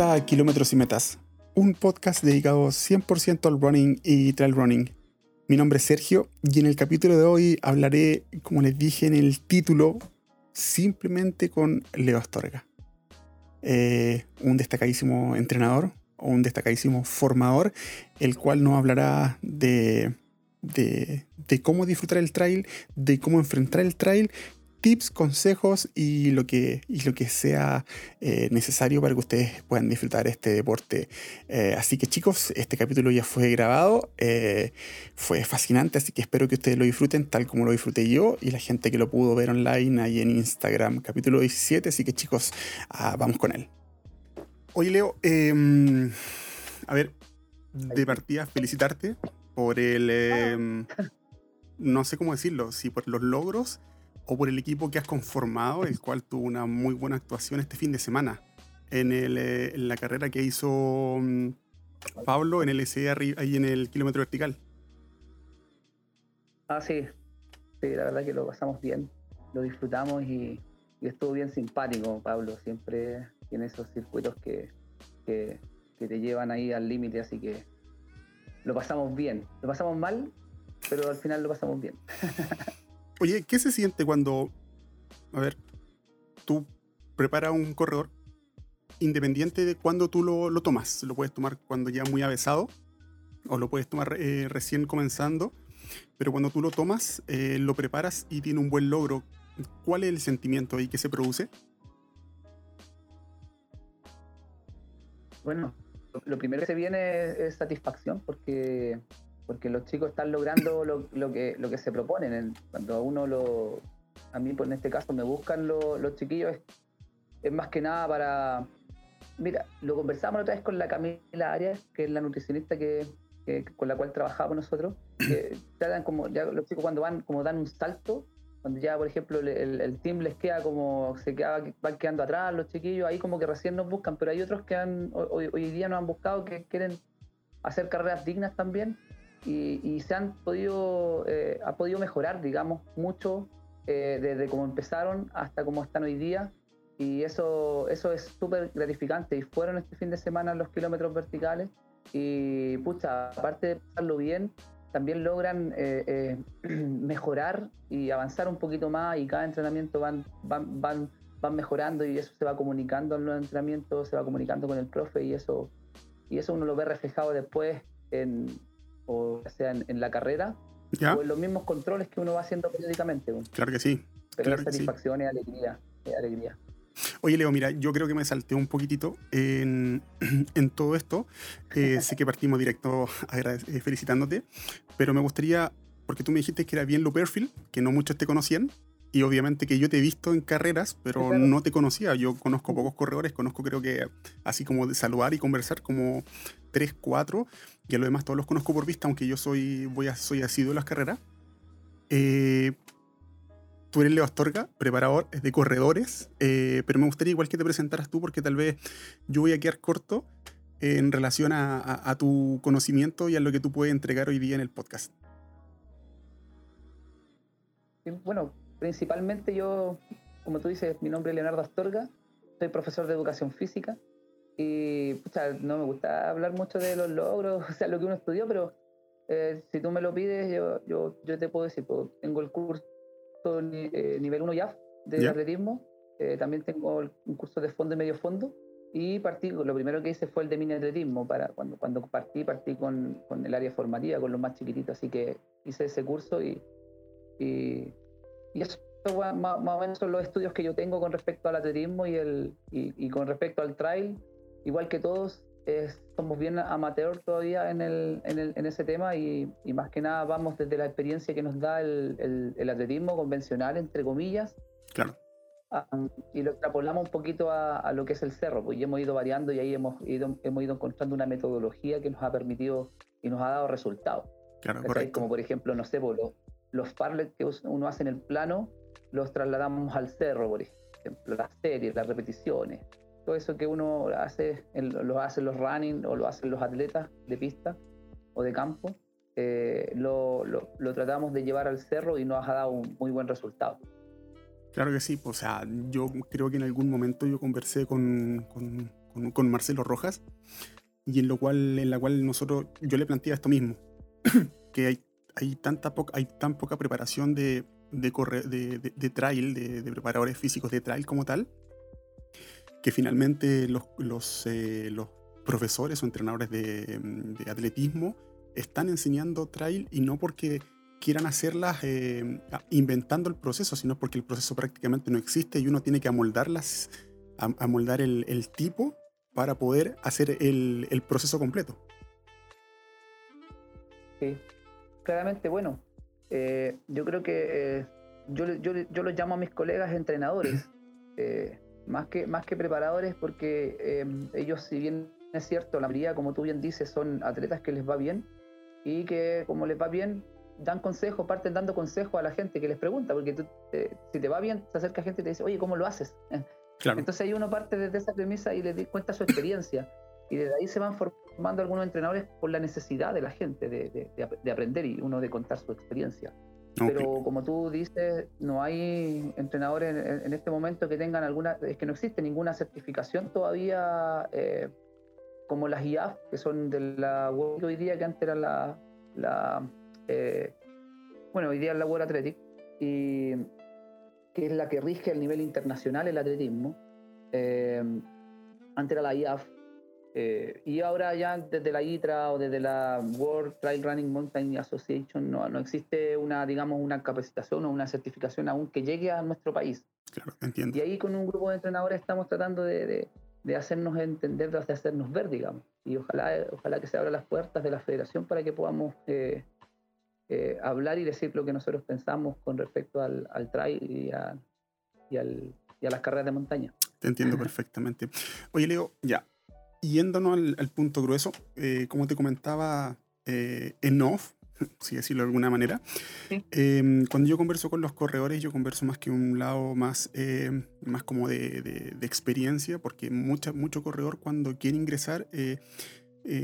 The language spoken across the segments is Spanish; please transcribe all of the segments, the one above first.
A Kilómetros y Metas, un podcast dedicado 100% al running y trail running. Mi nombre es Sergio y en el capítulo de hoy hablaré, como les dije en el título, simplemente con Leo Astorga. Eh, un destacadísimo entrenador, o un destacadísimo formador, el cual nos hablará de, de, cómo disfrutar el trail, de cómo enfrentar el trail tips, consejos y lo que, lo que sea eh, necesario para que ustedes puedan disfrutar este deporte. Eh, así que chicos, este capítulo ya fue grabado, eh, fue fascinante, así que espero que ustedes lo disfruten tal como lo disfruté yo y la gente que lo pudo ver online ahí en Instagram, capítulo 17, así que chicos, ah, vamos con él. Oye Leo, em, a ver, de partida felicitarte por el... Em, no sé cómo decirlo, si por los logros o por el equipo que has conformado, el cual tuvo una muy buena actuación este fin de semana en, el, eh, en la carrera que hizo mm, Pablo en el SE ahí en el kilómetro vertical. Ah, sí. Sí, la verdad que lo pasamos bien, lo disfrutamos y, estuvo bien simpático, Pablo. Siempre tiene esos circuitos que, que, que te llevan ahí al límite, así que lo pasamos bien. Lo pasamos mal, pero al final lo pasamos bien. Oye, ¿qué se siente cuando, a ver, tú preparas un corredor independiente de cuando tú lo, tomas? Lo puedes tomar cuando ya muy avesado o lo puedes tomar eh, recién comenzando, pero cuando tú lo tomas, eh, lo preparas y tiene un buen logro. ¿Cuál es el sentimiento ahí que se produce? Bueno, lo primero que se viene es satisfacción porque porque los chicos están logrando lo, que, lo que se proponen. Cuando uno lo, a mí pues en este caso me buscan los chiquillos, es, más que nada para, mira, lo conversamos otra vez con la Camila Arias, que es la nutricionista que, con la cual trabajamos nosotros, que tratan como, ya los chicos cuando van, como dan un salto, cuando ya, por ejemplo, el, team les queda como, se queda, van quedando atrás los chiquillos, ahí como que recién nos buscan, pero hay otros que han, hoy, hoy día nos han buscado que quieren hacer carreras dignas también y, se han podido, eh, ha podido mejorar, digamos, mucho eh, desde cómo empezaron hasta cómo están hoy día. Y eso, eso es súper gratificante. Y fueron este fin de semana los kilómetros verticales. Y pucha, aparte de pasarlo bien, también logran eh, mejorar y avanzar un poquito más. Y cada entrenamiento van, van, van, van mejorando y eso se va comunicando en los entrenamientos, se va comunicando con el profe y eso, y eso uno lo ve reflejado después en, o sea en, la carrera, o en los mismos controles que uno va haciendo periódicamente. Claro que sí. Pero claro satisfacción y alegría, alegría. Oye, Leo, mira, yo creo que me salté un poquitito en, en todo esto. Eh, sé que partimos directo eh, felicitándote, pero me gustaría, porque tú me dijiste que era bien lo perfil, que no muchos te conocían, y obviamente que yo te he visto en carreras, pero no te conocía. Yo conozco pocos corredores, conozco creo que así como de saludar y conversar como tres, cuatro, y a lo demás todos los conozco por vista, aunque yo soy, voy a, soy asiduo en las carreras. Eh, tú eres Leo Astorga, preparador de corredores, eh, pero me gustaría igual que te presentaras tú, porque tal vez yo voy a quedar corto en relación a, a tu conocimiento y a lo que tú puedes entregar hoy día en el podcast. Bueno, principalmente yo, como tú dices, mi nombre es Leonardo Astorga, soy profesor de educación física y no me gusta hablar mucho de los logros, o sea, lo que uno estudió, pero eh, si tú me lo pides, yo, yo, yo te puedo decir, pues, tengo el curso eh, nivel 1 ya de atletismo, eh, también tengo un curso de fondo y medio fondo, y partí, lo primero que hice fue el de mini atletismo, para, cuando, cuando partí, partí con, con el área formativa, con los más chiquititos, así que hice ese curso y, y y eso más, o menos son los estudios que yo tengo con respecto al atletismo y, el, y, con respecto al trail. Igual que todos, somos bien amateur todavía en, el, en, el, en ese tema y, y, más que nada vamos desde la experiencia que nos da el, el, atletismo convencional, entre comillas. Claro. y lo extrapolamos un poquito a, a, lo que es el cerro, pues hemos ido variando y ahí hemos ido, hemos ido encontrando una metodología que nos ha permitido y nos ha dado resultados. Claro, correcto. Como por ejemplo, no sé, pues, los parlets que uno hace en el plano los trasladamos al cerro, por ejemplo, las series, las repeticiones, todo eso que uno hace, lo hacen los running o lo hacen los atletas de pista o de campo, eh, lo, tratamos de llevar al cerro y nos ha dado un muy buen resultado. Claro que sí, pues, o sea, yo creo que en algún momento yo conversé con, con, Marcelo Rojas, y en, lo cual, en la cual nosotros, yo le planteaba esto mismo, que hay, hay, tanta hay tan poca preparación de, de, de, trail, de, preparadores físicos de trail como tal, que finalmente los, los, eh, profesores o entrenadores de, atletismo están enseñando trail y no porque quieran hacerlas eh, inventando el proceso, sino porque el proceso prácticamente no existe y uno tiene que amoldarlas, amoldar el, el tipo para poder hacer el, el, proceso completo. Sí, claramente, bueno, eh, yo creo que eh, yo, yo, yo, los llamo a mis colegas entrenadores, más, que, más que preparadores, porque ellos, si bien es cierto, la mayoría, como tú bien dices, son atletas que les va bien y que como les va bien, dan consejos, parten dando consejos a la gente que les pregunta, porque tú, si te va bien, se acerca gente y te dice, oye, ¿cómo lo haces? Entonces ahí uno parte desde esa premisa y le cuenta su experiencia. Y desde ahí se van formando algunos entrenadores por la necesidad de la gente de, de, aprender y uno de contar su experiencia. Pero como tú dices, no hay entrenadores en, este momento que tengan alguna, es que no existe ninguna certificación todavía eh, como las IAF, que son de la World hoy día, que antes era la, la eh, bueno, hoy día es la World Athletic, y que es la que rige el nivel internacional el atletismo. Eh, antes era la IAF, eh, y ahora ya desde la ITRA o desde la World Trail Running Mountain Association no, no existe una, digamos, una capacitación o una certificación aún que llegue a nuestro país. Claro, entiendo. Y ahí con un grupo de entrenadores estamos tratando de, de, hacernos entender, de hacernos ver, digamos. Y ojalá, ojalá que se abran las puertas de la federación para que podamos eh, eh, hablar y decir lo que nosotros pensamos con respecto al, al trail y a, y, al, y a las carreras de montaña. Te entiendo perfectamente. Oye, Leo, ya, yéndonos al, punto grueso, eh, como te comentaba eh, en off, si decirlo de alguna manera, em, cuando yo converso con los corredores, yo converso más que un lado más, em, más como de, de, experiencia, porque mucha, mucho corredor cuando quiere ingresar, eh,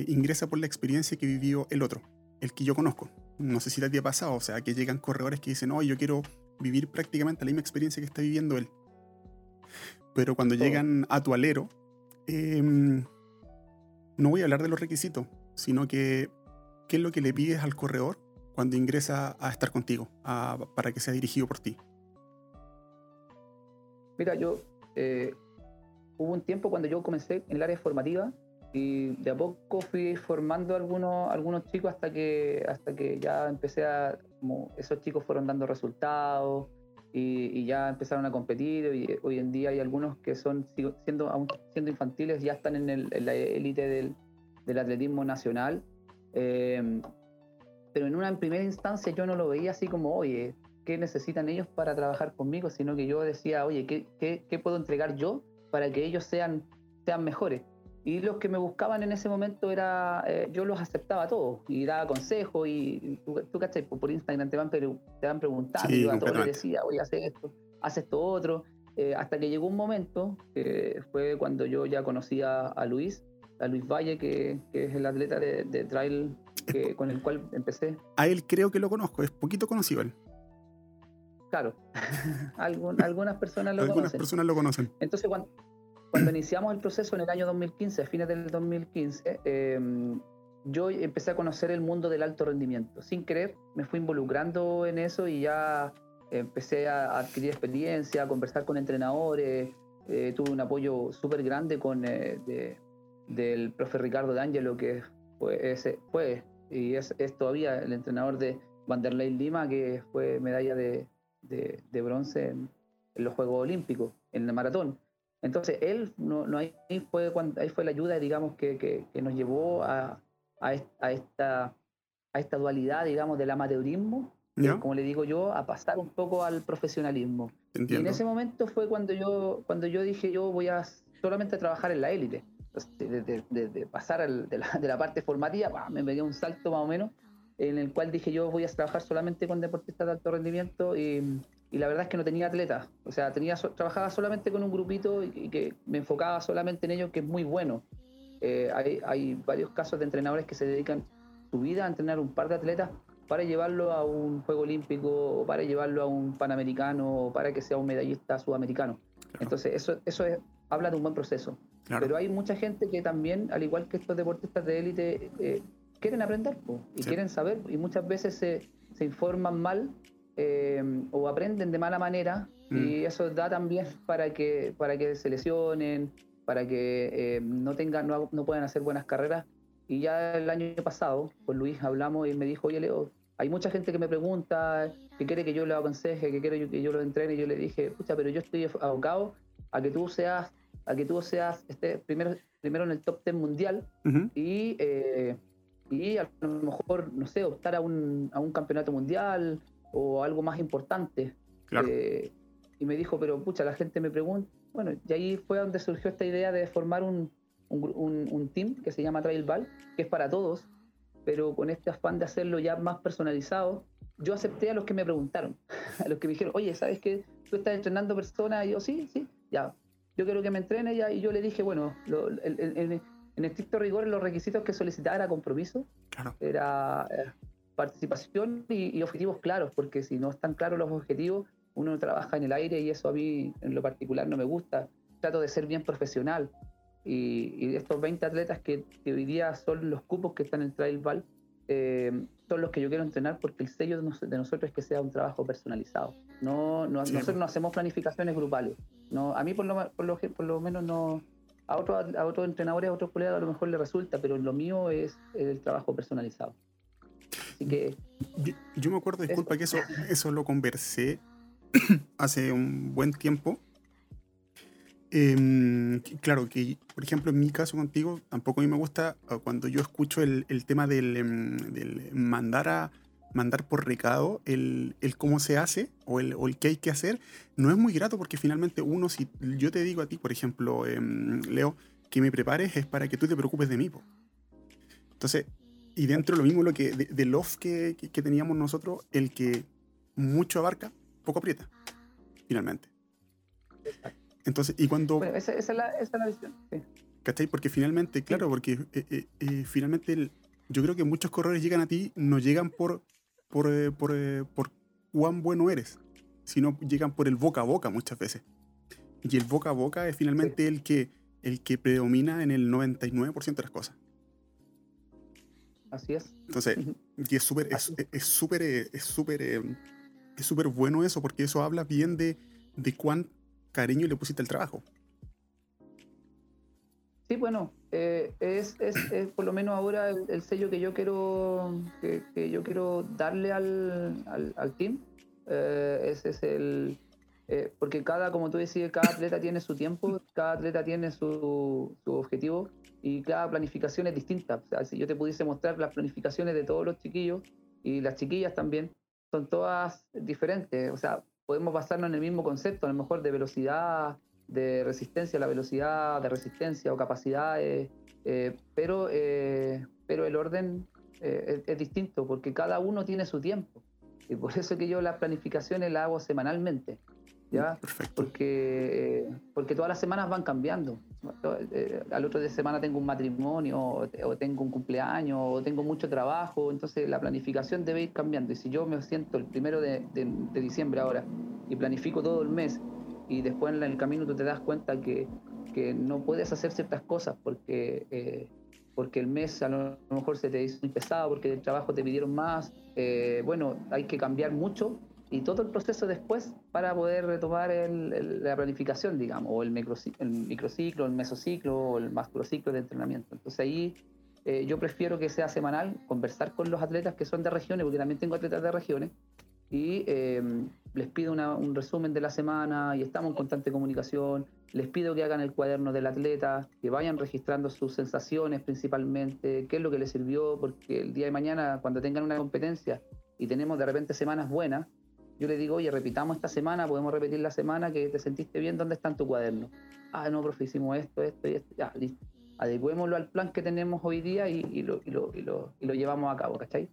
ingresa por la experiencia que vivió el otro, el que yo conozco. No sé si te ha pasado, o sea, que llegan corredores que dicen, no, yo quiero vivir prácticamente la misma experiencia que está viviendo él. Pero cuando llegan a tu alero, eh, no voy a hablar de los requisitos, sino que qué es lo que le pides al corredor cuando ingresa a estar contigo, para que sea dirigido por ti. Mira, yo eh, hubo un tiempo cuando yo comencé en el área formativa y de a poco fui formando algunos, algunos chicos hasta que, hasta que ya empecé a, como esos chicos fueron dando resultados y, ya empezaron a competir y hoy en día hay algunos que son siendo aún siendo infantiles ya están en, el, la élite del, del, atletismo nacional. Eh, pero en una primera instancia yo no lo veía así como oye qué necesitan ellos para trabajar conmigo sino que yo decía oye qué, qué, qué puedo entregar yo para que ellos sean sean mejores y los que me buscaban en ese momento era, eh, yo los aceptaba todos y daba consejos y tú, tú ¿cachai? Por Instagram te van, te van preguntando y yo a todos les decía, oye, haz esto, haz esto otro. Eh, hasta que llegó un momento, que fue cuando yo ya conocía a Luis, a Luis Valle, que, que es el atleta de, de trail que, con el cual empecé. A él creo que lo conozco, es poquito conocido él. Claro, algunas personas lo algunas personas lo conocen. Entonces, cuando, cuando iniciamos el proceso en el año 2015, a fines del 2015, em, yo empecé a conocer el mundo del alto rendimiento. Sin querer, me fui involucrando en eso y ya empecé a adquirir experiencia, a conversar con entrenadores. Eh, tuve un apoyo súper grande con eh, del profe Ricardo D'Angelo, que fue, ese, fue y es, todavía el entrenador de Vanderlei Lima, que fue medalla de, de, bronce en, en, los Juegos Olímpicos, en el maratón. Entonces, él, no, no ahí, fue cuando, ahí fue la ayuda, digamos, que, que, nos llevó a, a, esta, a esta dualidad, digamos, del amateurismo, como le digo yo, a pasar un poco al profesionalismo. Y en ese momento fue cuando yo, cuando yo dije, yo voy a solamente trabajar en la élite. De, de, pasar de, la, de, la, parte formativa, me pegué un salto más o menos, en el cual dije, yo voy a trabajar solamente con deportistas de alto rendimiento y y la verdad es que no tenía atletas. O sea, tenía, trabajaba solamente con un grupito y, que me enfocaba solamente en ellos, que es muy bueno. Eh, hay, hay, varios casos de entrenadores que se dedican su vida a entrenar un par de atletas para llevarlo a un Juego Olímpico o para llevarlo a un Panamericano o para que sea un medallista sudamericano. Entonces, eso, eso es, habla de un buen proceso. Pero hay mucha gente que también, al igual que estos deportistas de élite, eh, quieren aprender y quieren saber y muchas veces se, se informan mal eh, o aprenden de mala manera y mm. eso da también para que, para que se lesionen, para que eh, no, tengan, no, no, puedan hacer buenas carreras. Y ya el año pasado con Luis hablamos y me dijo, oye Leo, hay mucha gente que me pregunta, que quiere que yo lo aconseje, que quiere que yo lo entrene. Y yo le dije, pucha, pero yo estoy abocado a que tú seas, a que tú seas este, primero, primero en el top 10 mundial y, eh, y a lo mejor, no sé, optar a un, a un campeonato mundial o algo más importante. Eh, y me dijo, pero pucha, la gente me pregunta. Bueno, y ahí fue donde surgió esta idea de formar un, un, un, team que se llama Trail Ball, que es para todos, pero con este afán de hacerlo ya más personalizado, yo acepté a los que me preguntaron, a los que me dijeron, oye, ¿sabes que tú estás entrenando personas? Y yo, sí, sí, ya, yo quiero que me entrene ya. Y yo le dije, bueno, en estricto rigor, los requisitos que solicitaba era compromiso, era eh, participación y, objetivos claros, porque si no están claros los objetivos, uno trabaja en el aire y eso a mí en lo particular no me gusta. Trato de ser bien profesional. Y, estos 20 atletas que, hoy día son los cupos que están en el Trail Ball, eh, son los que yo quiero entrenar porque el sello de, nosotros es que sea un trabajo personalizado. No, Nosotros no hacemos planificaciones grupales. No, a mí por lo, por lo, por lo menos no... A otros a otros entrenadores, a otros colegas a lo mejor le resulta, pero lo mío es el trabajo personalizado. Así que... Yo, me acuerdo, disculpa, que eso, eso lo conversé hace un buen tiempo Em, claro, que por ejemplo en mi caso contigo, tampoco a mí me gusta ah, cuando yo escucho el, el tema del, em, del, mandar a mandar por recado el, el cómo se hace o el, o el, qué hay que hacer, no es muy grato porque finalmente uno, si yo te digo a ti, por ejemplo, em, Leo, que me prepares es para que tú te preocupes de mí. Entonces, y dentro lo mismo lo que de, de love que, que, teníamos nosotros, el que mucho abarca, poco aprieta, finalmente. Entonces, y cuando... esa, es la, esa, es la, visión, sí. ¿Cachai? Porque finalmente, claro, porque eh, eh, eh, finalmente yo creo que muchos corredores llegan a ti, no llegan por, por, por, por cuán bueno eres, sino llegan por el boca a boca muchas veces. Y el boca a boca es finalmente el, que, el que predomina en el 99% de las cosas. Así es. Entonces, y es súper es, es súper es súper es súper bueno eso porque eso habla bien de, de cuán cariño le pusiste al trabajo. Sí, bueno, eh, es, es, por lo menos ahora el, sello que yo quiero que, yo quiero darle al, al, team. Eh, ese es el eh, porque cada, como tú decías, cada atleta tiene su tiempo, cada atleta tiene su, su, objetivo y cada planificación es distinta. O sea, si yo te pudiese mostrar las planificaciones de todos los chiquillos y las chiquillas también, son todas diferentes. O sea, podemos basarnos en el mismo concepto, a lo mejor de velocidad, de resistencia, la velocidad de resistencia o capacidades, eh, pero, eh, pero el orden eh, es, distinto porque cada uno tiene su tiempo. Y por eso que yo las planificaciones las hago semanalmente. ¿Ya? Perfecto. Porque, porque todas las semanas van cambiando. al otro de semana tengo un matrimonio, o, tengo un cumpleaños, o tengo mucho trabajo, entonces la planificación debe ir cambiando. Y si yo me siento el primero de, de diciembre ahora y planifico todo el mes, y después en el camino tú te das cuenta que, que no puedes hacer ciertas cosas porque, eh, porque el mes a lo mejor se te hizo muy pesado, porque el trabajo te pidieron más. Eh, bueno, hay que cambiar mucho y todo el proceso después para poder retomar la planificación, digamos, o el, microciclo, el microciclo, el mesociclo o el macrociclo de entrenamiento. Entonces ahí eh, yo prefiero que sea semanal, conversar con los atletas que son de regiones, porque también tengo atletas de regiones, y eh, les pido un resumen de la semana y estamos en constante comunicación. Les pido que hagan el cuaderno del atleta, que vayan registrando sus sensaciones principalmente, qué es lo que les sirvió, porque el día de mañana, cuando tengan una competencia y tenemos de repente semanas buenas, yo les digo, oye, repitamos esta semana, podemos repetir la semana que te sentiste bien, ¿dónde está en tu cuaderno? Ah, no, profe, hicimos esto, esto y esto, ya, listo. Adecuémoslo al plan que tenemos hoy día y, lo, y, lo, y, lo, y lo llevamos a cabo, ¿cachai?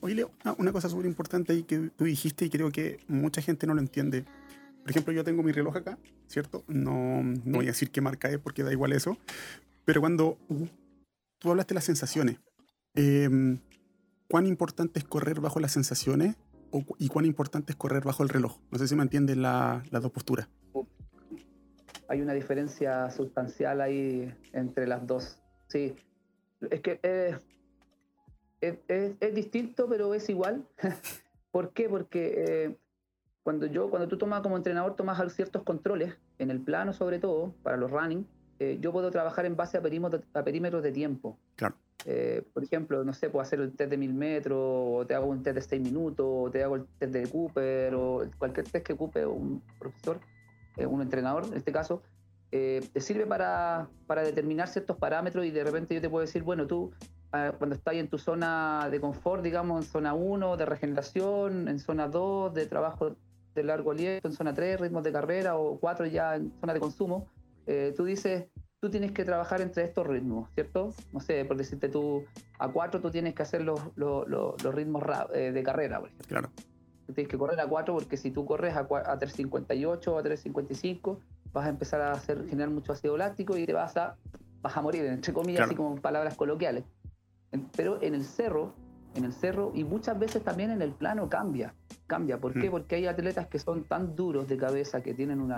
Oye, Leo, una cosa súper importante ahí que tú dijiste y creo que mucha gente no lo entiende. Por ejemplo, yo tengo mi reloj acá, ¿cierto? No, no voy a decir qué marca es porque da igual eso. Pero cuando tú hablaste de las sensaciones, em, ¿cuán importante es correr bajo las sensaciones y cuán importante es correr bajo el reloj. No sé si me entienden las dos posturas. hay una diferencia sustancial ahí entre las dos. Sí, es que es, distinto, pero es igual. ¿Por qué? Porque eh, cuando yo, cuando tú tomas como entrenador, tomas ciertos controles, en el plano sobre todo, para los running, eh, yo puedo trabajar en base a perímetros, a perímetros de tiempo. Claro. por ejemplo, no sé, puedo hacer el test de mil metros, o te hago un test de seis minutos, o te hago el test de Cooper, o cualquier test que ocupe un profesor, un entrenador en este caso, te sirve para, para, determinar ciertos parámetros y de repente yo te puedo decir, bueno, tú cuando estás en tu zona de confort, digamos, en zona 1 de regeneración, en zona 2 de trabajo de largo aliento, en zona 3 ritmos de carrera o 4 ya en zona de consumo, eh, tú dices, tú tienes que trabajar entre estos ritmos, ¿cierto? No sé, por decirte tú, a 4 tú tienes que hacer los, los, los, ritmos eh, de carrera, por ejemplo. Claro. Tú tienes que correr a 4 porque si tú corres a, a 3.58 o a 3.55 vas a empezar a hacer, generar mucho ácido láctico y te vas a, vas a morir, entre comillas, así como palabras coloquiales. Pero en el cerro, en el cerro y muchas veces también en el plano cambia. Cambia. ¿Por qué? Mm. Porque hay atletas que son tan duros de cabeza, que tienen un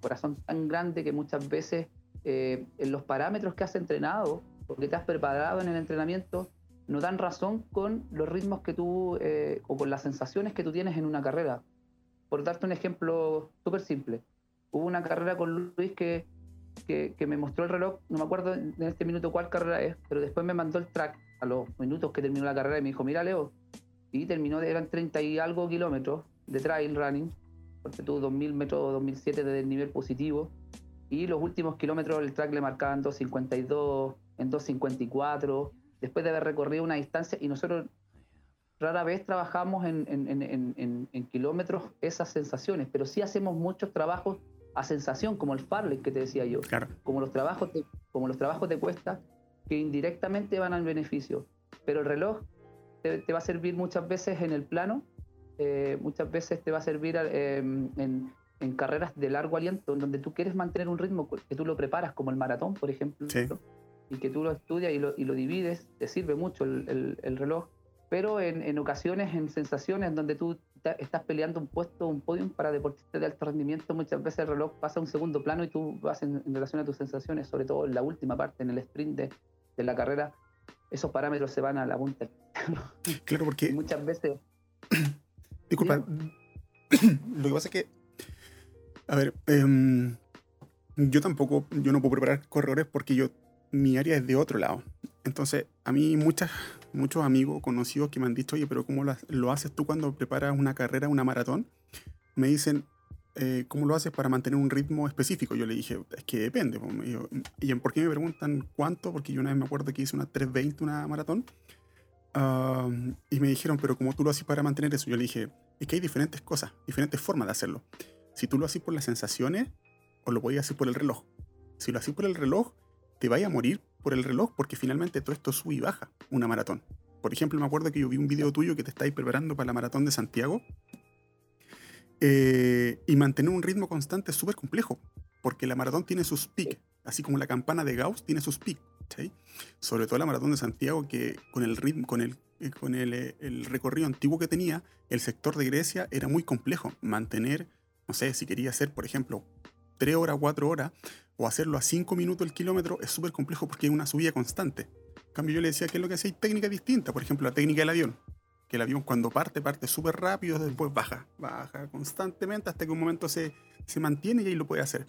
corazón tan grande que muchas veces eh, en los parámetros que has entrenado, porque te has preparado en el entrenamiento, no dan razón con los ritmos que tú eh, o con las sensaciones que tú tienes en una carrera. Por darte un ejemplo súper simple, hubo una carrera con Luis que, que, que, me mostró el reloj, no me acuerdo en este minuto cuál carrera es, pero después me mandó el track a los minutos que terminó la carrera y me dijo, mira Leo, y terminó, eran 30 y algo kilómetros de trail running, porque tuvo 2000 metros 2007 desde el nivel positivo, y los últimos kilómetros el track le marcaban 252, en 254, después de haber recorrido una distancia, y nosotros rara vez trabajamos en, en, en, kilómetros esas sensaciones, pero sí hacemos muchos trabajos a sensación, como el Farley que te decía yo, como los trabajos como los trabajos de cuesta, que indirectamente van al beneficio. Pero el reloj te, va a servir muchas veces en el plano, eh, muchas veces te va a servir eh, en, carreras de largo aliento, en donde tú quieres mantener un ritmo que tú lo preparas, como el maratón, por ejemplo, y que tú lo estudias y lo, y lo, divides, te sirve mucho el, el, reloj. Pero en, en, ocasiones, en sensaciones donde tú estás peleando un puesto, un podium para deportistas de alto rendimiento, muchas veces el reloj pasa a un segundo plano y tú vas en, en relación a tus sensaciones, sobre todo en la última parte, en el sprint de, de la carrera, esos parámetros se van a la punta. Claro, porque. muchas veces. Disculpa. Lo que pasa es que. A ver, em, yo tampoco, yo no puedo preparar corredores porque yo, mi área es de otro lado. Entonces, a mí muchas, muchos amigos conocidos que me han dicho, oye, pero ¿cómo lo haces tú cuando preparas una carrera, una maratón? Me dicen, eh, ¿cómo lo haces para mantener un ritmo específico? Yo le dije, es que depende. ¿Y por qué me preguntan cuánto? Porque yo una vez me acuerdo que hice una 320, una maratón. y me dijeron, pero ¿cómo tú lo haces para mantener eso? Yo le dije, es que hay diferentes cosas, diferentes formas de hacerlo. Si tú lo haces por las sensaciones, o lo a hacer por el reloj. Si lo haces por el reloj, te vaya a morir por el reloj, porque finalmente todo esto sube y baja una maratón. Por ejemplo, me acuerdo que yo vi un video tuyo que te estáis preparando para la maratón de Santiago eh, y mantener un ritmo constante es súper complejo, porque la maratón tiene sus pics, así como la campana de Gauss tiene sus pics. Sobre todo la maratón de Santiago, que con el ritmo, con el, eh, con el, eh, el, recorrido antiguo que tenía, el sector de Grecia era muy complejo. Mantener, no sé, si quería hacer, por ejemplo, 3 horas, 4 horas, o hacerlo a 5 minutos el kilómetro, es súper complejo porque hay una subida constante. En cambio, yo le decía que es lo que hacía, técnica distinta, por ejemplo, la técnica del avión que el avión cuando parte, parte súper rápido, después baja, baja constantemente hasta que un momento se, se mantiene y ahí lo puede hacer.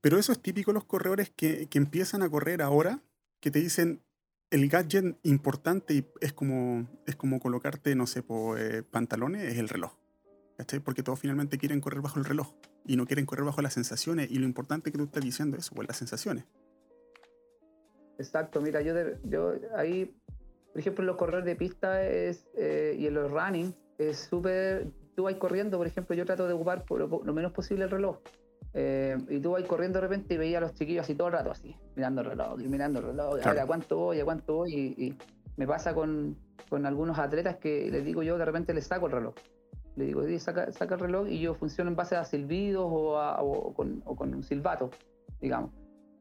Pero eso es típico de los corredores que, que, empiezan a correr ahora, que te dicen el gadget importante y es como, es como colocarte, no sé, por, eh, pantalones, es el reloj. Porque todos finalmente quieren correr bajo el reloj y no quieren correr bajo las sensaciones y lo importante que tú estás diciendo es pues las sensaciones. Exacto, mira, yo, yo ahí por ejemplo, en los corredores de pista es, eh, y en los running es súper. Tú vas corriendo, por ejemplo, yo trato de ocupar lo, menos posible el reloj. Eh, y tú vas corriendo de repente y veías a los chiquillos así todo el rato, así, mirando el reloj, y mirando el reloj, a cuánto voy, a cuánto voy. Y, me pasa con, con, algunos atletas que les digo yo, de repente les saco el reloj. Le digo, saca, saca el reloj y yo funciono en base a silbidos o, o, con, o con un silbato, digamos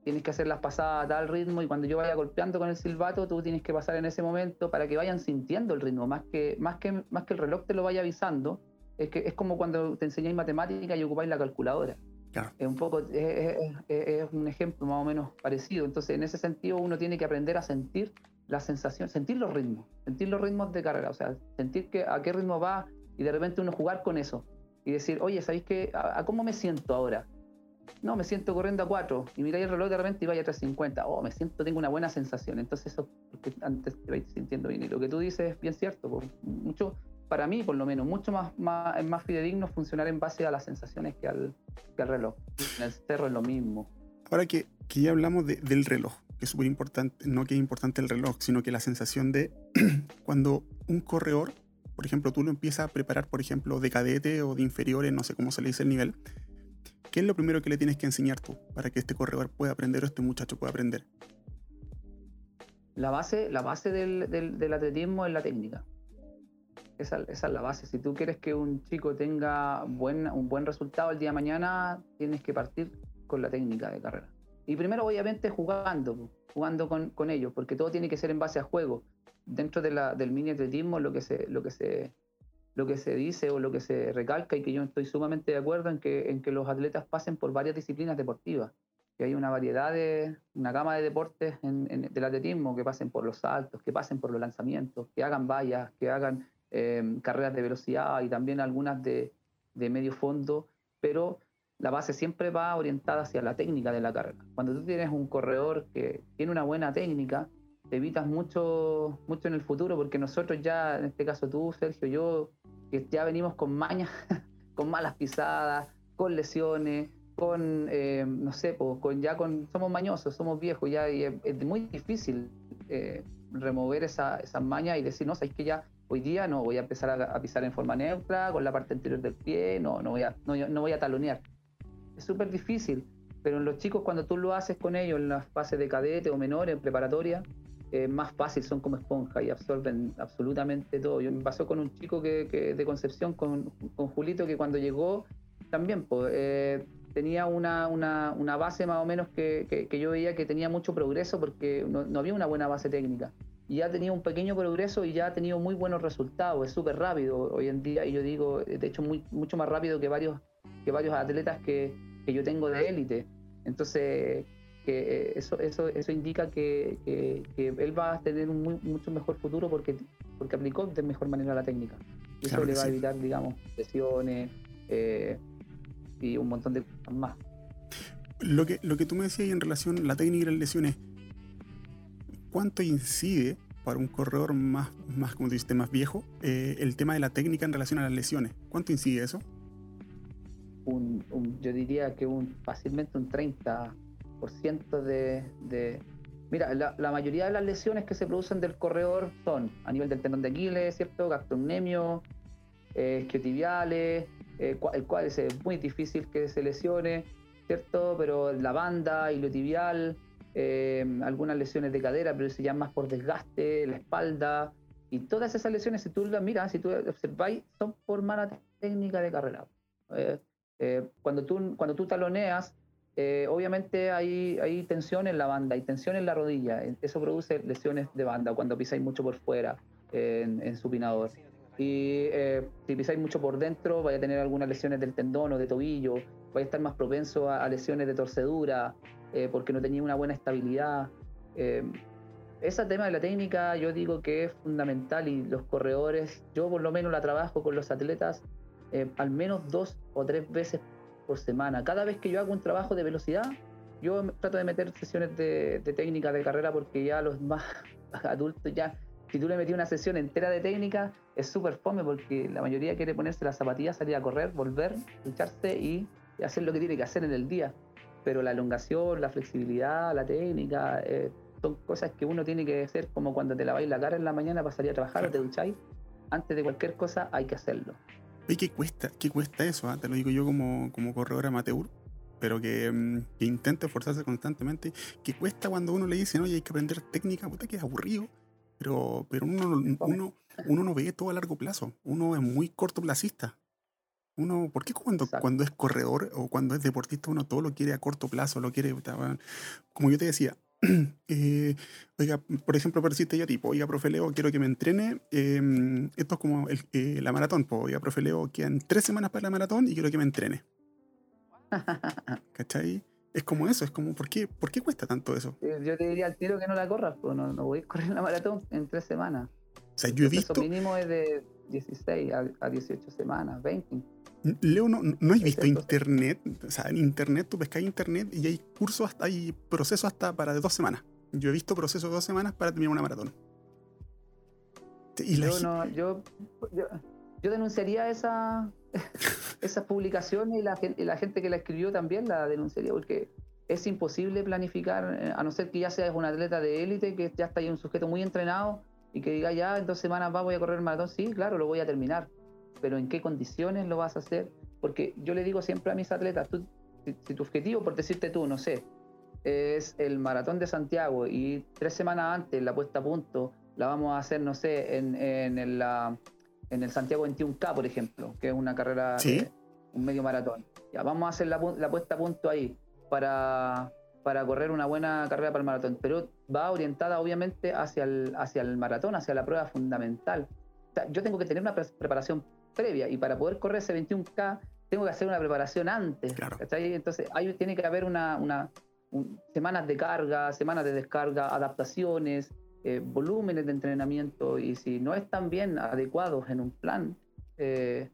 tienes que hacer las pasadas a tal ritmo y cuando yo vaya golpeando con el silbato, tú tienes que pasar en ese momento para que vayan sintiendo el ritmo, más que, más que, más que el reloj te lo vaya avisando, es, que, es como cuando te enseñáis matemática y ocupáis la calculadora. Es un poco, es, un ejemplo más o menos parecido. Entonces, en ese sentido, uno tiene que aprender a sentir la sensación, sentir los ritmos, sentir los ritmos de carrera, o sea, sentir que a qué ritmo va y de repente uno jugar con eso y decir, oye, ¿sabéis qué? ¿A, cómo me siento ahora? No, me siento corriendo a 4 y miráis el reloj de repente y vaya a 350. Oh, me siento, tengo una buena sensación. Entonces, eso, porque antes te vais sintiendo bien. Y lo que tú dices es bien cierto. mucho, para mí, por lo menos, mucho más, más, más fidedigno funcionar en base a las sensaciones que al, que al reloj. En el cerro es lo mismo. Ahora que, que ya hablamos del reloj, que es súper importante, no que es importante el reloj, sino que la sensación de cuando un corredor, por ejemplo, tú lo empiezas a preparar, por ejemplo, de cadete o de inferiores, no sé cómo se le dice el nivel, ¿qué es lo primero que le tienes que enseñar tú para que este corredor pueda aprender o este muchacho pueda aprender? La base, la base del, atletismo es la técnica. Esa, es la base. Si tú quieres que un chico tenga un buen resultado el día de mañana, tienes que partir con la técnica de carrera. Y primero, obviamente, jugando, jugando con, ellos, porque todo tiene que ser en base a juego. Dentro del mini atletismo, lo que, se, lo, que se, lo que se dice o lo que se recalca, y que yo estoy sumamente de acuerdo en que, en que los atletas pasen por varias disciplinas deportivas. Que hay una variedad de, una gama de deportes en, del atletismo, que pasen por los saltos, que pasen por los lanzamientos, que hagan vallas, que hagan Em, carreras de velocidad y también algunas de, de, medio fondo, pero la base siempre va orientada hacia la técnica de la carrera. Cuando tú tienes un corredor que tiene una buena técnica, te evitas mucho, mucho en el futuro, porque nosotros ya, en este caso tú, Sergio, yo, que ya venimos con mañas, con malas pisadas, con lesiones, con, em, no sé, con, ya con, somos mañosos, somos viejos ya, y es, muy difícil eh, remover esa, esas mañas y decir, no, sabes que ya Hoy día no voy a empezar a, pisar en forma neutra, con la parte anterior del pie, no, no, voy, a, no, voy a talonear. Es súper difícil, pero en los chicos cuando tú lo haces con ellos en las fases de cadete o menores, en preparatoria, es más fácil, son como esponja y absorben absolutamente todo. Yo me pasó con un chico que, de Concepción, con, con, Julito, que cuando llegó también pues, tenía una, una, una, base más o menos que, que, yo veía que tenía mucho progreso porque no, no había una buena base técnica y ya ha tenido un pequeño progreso y ya ha tenido muy buenos resultados, es súper rápido hoy en día y yo digo, de hecho, muy, mucho más rápido que varios, que varios atletas que, que yo tengo de élite. Entonces, que eso, eso, eso indica que, que, él va a tener un mucho mejor futuro porque, porque aplicó de mejor manera la técnica. Y eso le va a evitar, digamos, lesiones eh, y un montón de cosas más. Lo que, lo que tú me decías en relación a la técnica y las lesiones, cuánto incide para un corredor más, más como dijiste, más viejo, eh, el tema de la técnica en relación a las lesiones. ¿Cuánto incide eso? Un, yo diría que un, fácilmente un 30% de, de... Mira, la, mayoría de las lesiones que se producen del corredor son a nivel del tendón de Aquiles, ¿cierto? Gastrocnemio, eh, eh, el cual es muy difícil que se lesione, ¿cierto? Pero la banda, iliotibial, eh, algunas lesiones de cadera, pero se llaman más por desgaste, la espalda. Y todas esas lesiones, si tú las miras, si tú observáis, son por mala técnica de carrera. Eh, eh, cuando, tú, cuando tú taloneas, obviamente hay, hay tensión en la banda, hay tensión en la rodilla. Eso produce lesiones de banda cuando pisáis mucho por fuera en, en supinador. Y si pisáis mucho por dentro, vais a tener algunas lesiones del tendón o de tobillo, vais a estar más propenso a lesiones de torcedura, eh, porque no tenía una buena estabilidad. Eh, ese tema de la técnica yo digo que es fundamental y los corredores, yo por lo menos la trabajo con los atletas eh, al menos dos o tres veces por semana. Cada vez que yo hago un trabajo de velocidad, yo trato de meter sesiones de, técnica de carrera porque ya los más adultos ya, si tú le metías una sesión entera de técnica, es súper fome porque la mayoría quiere ponerse las zapatillas, salir a correr, volver, lucharse y hacer lo que tiene que hacer en el día pero la elongación, la flexibilidad, la técnica, eh, son cosas que uno tiene que hacer como cuando te laváis la cara en la mañana para a trabajar o te ducháis. Antes de cualquier cosa hay que hacerlo. ¿Y qué cuesta? ¿Qué cuesta eso? Ah? Te lo digo yo como, como corredor amateur, pero que, mm, que intenta esforzarse constantemente. ¿Qué cuesta cuando uno le dice, oye, hay que aprender técnica? Puta, que es aburrido. Pero, pero uno, uno, uno no ve todo a largo plazo. Uno es muy cortoplacista. Uno, ¿por qué cuando, cuando es corredor o cuando es deportista uno todo lo quiere a corto plazo, lo quiere, como yo te decía, eh, oiga, por ejemplo, por decirte yo tipo, oiga, profe Leo, quiero que me entrene, em, esto es como el, eh, la maratón, pues, oiga, profe Leo, quedan tres semanas para la maratón y quiero que me entrene. ¿Cachai? Es como eso, es como, ¿por qué, ¿por qué cuesta tanto eso? Yo te diría al tiro que no la corras, pues no, no voy a correr la maratón en tres semanas. O sea, yo he visto... El mínimo es de 16 a, 18 semanas, 20. Leo, no, no has visto internet, o sea, en internet tú pescas internet y hay cursos, hasta, hay procesos hasta para de dos semanas. Yo he visto procesos de dos semanas para terminar una maratón. Y yo, no, yo, yo, denunciaría esa, esa publicación y la, y la gente que la escribió también la denunciaría, porque es imposible planificar, eh, a no ser que ya seas un atleta de élite, que ya está ahí un sujeto muy entrenado y que diga ya en dos semanas va, voy a correr el maratón, sí, claro, lo voy a terminar, pero ¿en qué condiciones lo vas a hacer? Porque yo le digo siempre a mis atletas, tú, si, tu objetivo, por decirte tú, no sé, es el maratón de Santiago y tres semanas antes la puesta a punto la vamos a hacer, no sé, en, en, el, en el Santiago 21K, por ejemplo, que es una carrera, un medio maratón. Ya, vamos a hacer la, la puesta a punto ahí para, para correr una buena carrera para el maratón, pero va orientada obviamente hacia el, hacia el maratón, hacia la prueba fundamental. yo tengo que tener una preparación previa y para poder correr ese 21K tengo que hacer una preparación antes. Entonces ahí tiene que haber una, una semanas de carga, semanas de descarga, adaptaciones, eh, volúmenes de entrenamiento y si no están bien adecuados en un plan, eh,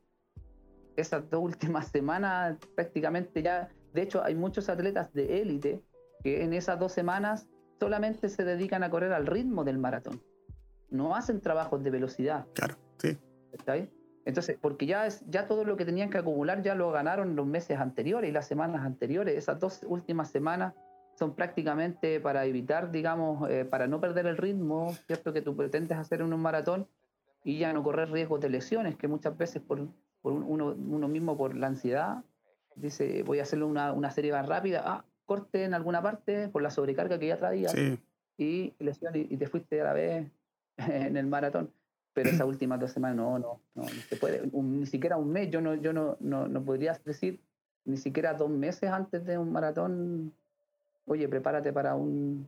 esas dos últimas semanas prácticamente ya, de hecho hay muchos atletas de élite que en esas dos semanas solamente se dedican a correr al ritmo del maratón. No hacen trabajos de velocidad. Claro, sí. ¿Está ahí? Entonces, porque ya, es, ya todo lo que tenían que acumular ya lo ganaron los meses anteriores y las semanas anteriores. Esas dos últimas semanas son prácticamente para evitar, digamos, eh, para no perder el ritmo, ¿cierto? Que tú pretendes hacer en un maratón y ya no correr riesgos de lesiones, que muchas veces por, por uno, uno, mismo, por la ansiedad, dice, voy a hacerle una, una serie más rápida. Ah, corte en alguna parte por la sobrecarga que ya traía y lesión y, te fuiste a la vez en el maratón. Pero esas últimas dos semanas no, no, no, se puede, ni siquiera un mes, yo no, yo no, no, no podría decir ni siquiera dos meses antes de un maratón, oye, prepárate para un,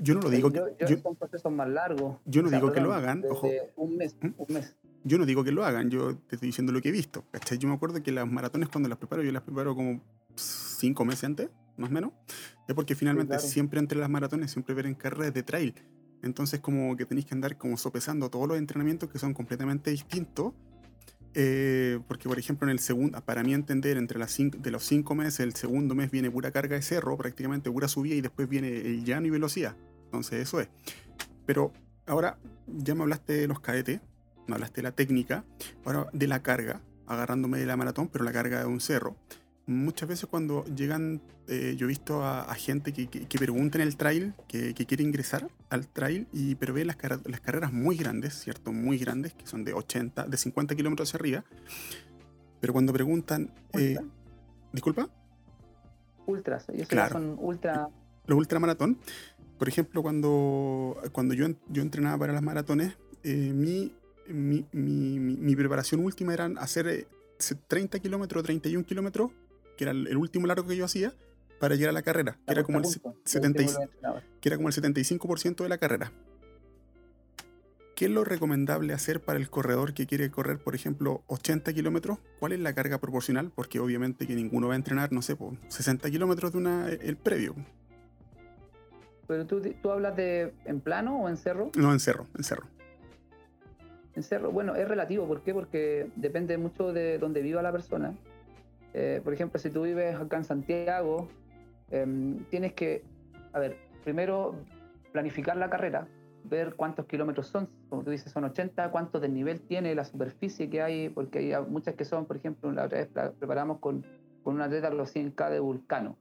yo no lo digo. Yo, yo, son procesos más largos. Yo no digo que lo hagan, ojo. Un mes, ¿Mm? un mes. Yo no digo que lo hagan, yo te estoy diciendo lo que he visto. Yo me acuerdo que las maratones cuando las preparo, yo las preparo como cinco meses antes, más o menos, es porque finalmente siempre entre las maratones siempre ven carreras de trail. Entonces como que tenéis que andar como sopesando todos los entrenamientos que son completamente distintos. Eh, porque por ejemplo en el segundo, para mí entender, entre las de los cinco meses, el segundo mes viene pura carga de cerro, prácticamente pura subida y después viene el llano y velocidad. Entonces eso es. Pero ahora ya me hablaste de los KT, me hablaste de la técnica, ahora de la carga, agarrándome de la maratón, pero la carga de un cerro muchas veces cuando llegan, eh, yo he visto a, gente que, que, pregunta en el trail, que, quiere ingresar al trail, y, pero ve las, las carreras muy grandes, ¿cierto? Muy grandes, que son de 80, de 50 kilómetros hacia arriba. Pero cuando preguntan... Eh, ¿Disculpa? Ultras, ellos claro. son ultra... Los ultramaratón. Por ejemplo, cuando, cuando yo, yo entrenaba para las maratones, eh, mi, mi, mi, mi, preparación última era hacer 30 kilómetros, 31 kilómetros que era el último largo que yo hacía, para llegar a la carrera, que, era como el, 70, que era como el 75% de la carrera. ¿Qué es lo recomendable hacer para el corredor que quiere correr, por ejemplo, 80 kilómetros? ¿Cuál es la carga proporcional? Porque obviamente que ninguno va a entrenar, no sé, por 60 kilómetros de una, el previo. ¿Pero tú, tú hablas de en plano o en cerro? No, en cerro, en cerro. En cerro, bueno, es relativo. ¿Por qué? Porque depende mucho de dónde viva la persona. Eh, por ejemplo, si tú vives acá en Santiago, em, tienes que, a ver, primero planificar la carrera, ver cuántos kilómetros son, como tú dices, son 80, cuánto de nivel tiene la superficie que hay, porque hay muchas que son, por ejemplo, la otra vez preparamos con, con un atleta los 100K de Vulcano,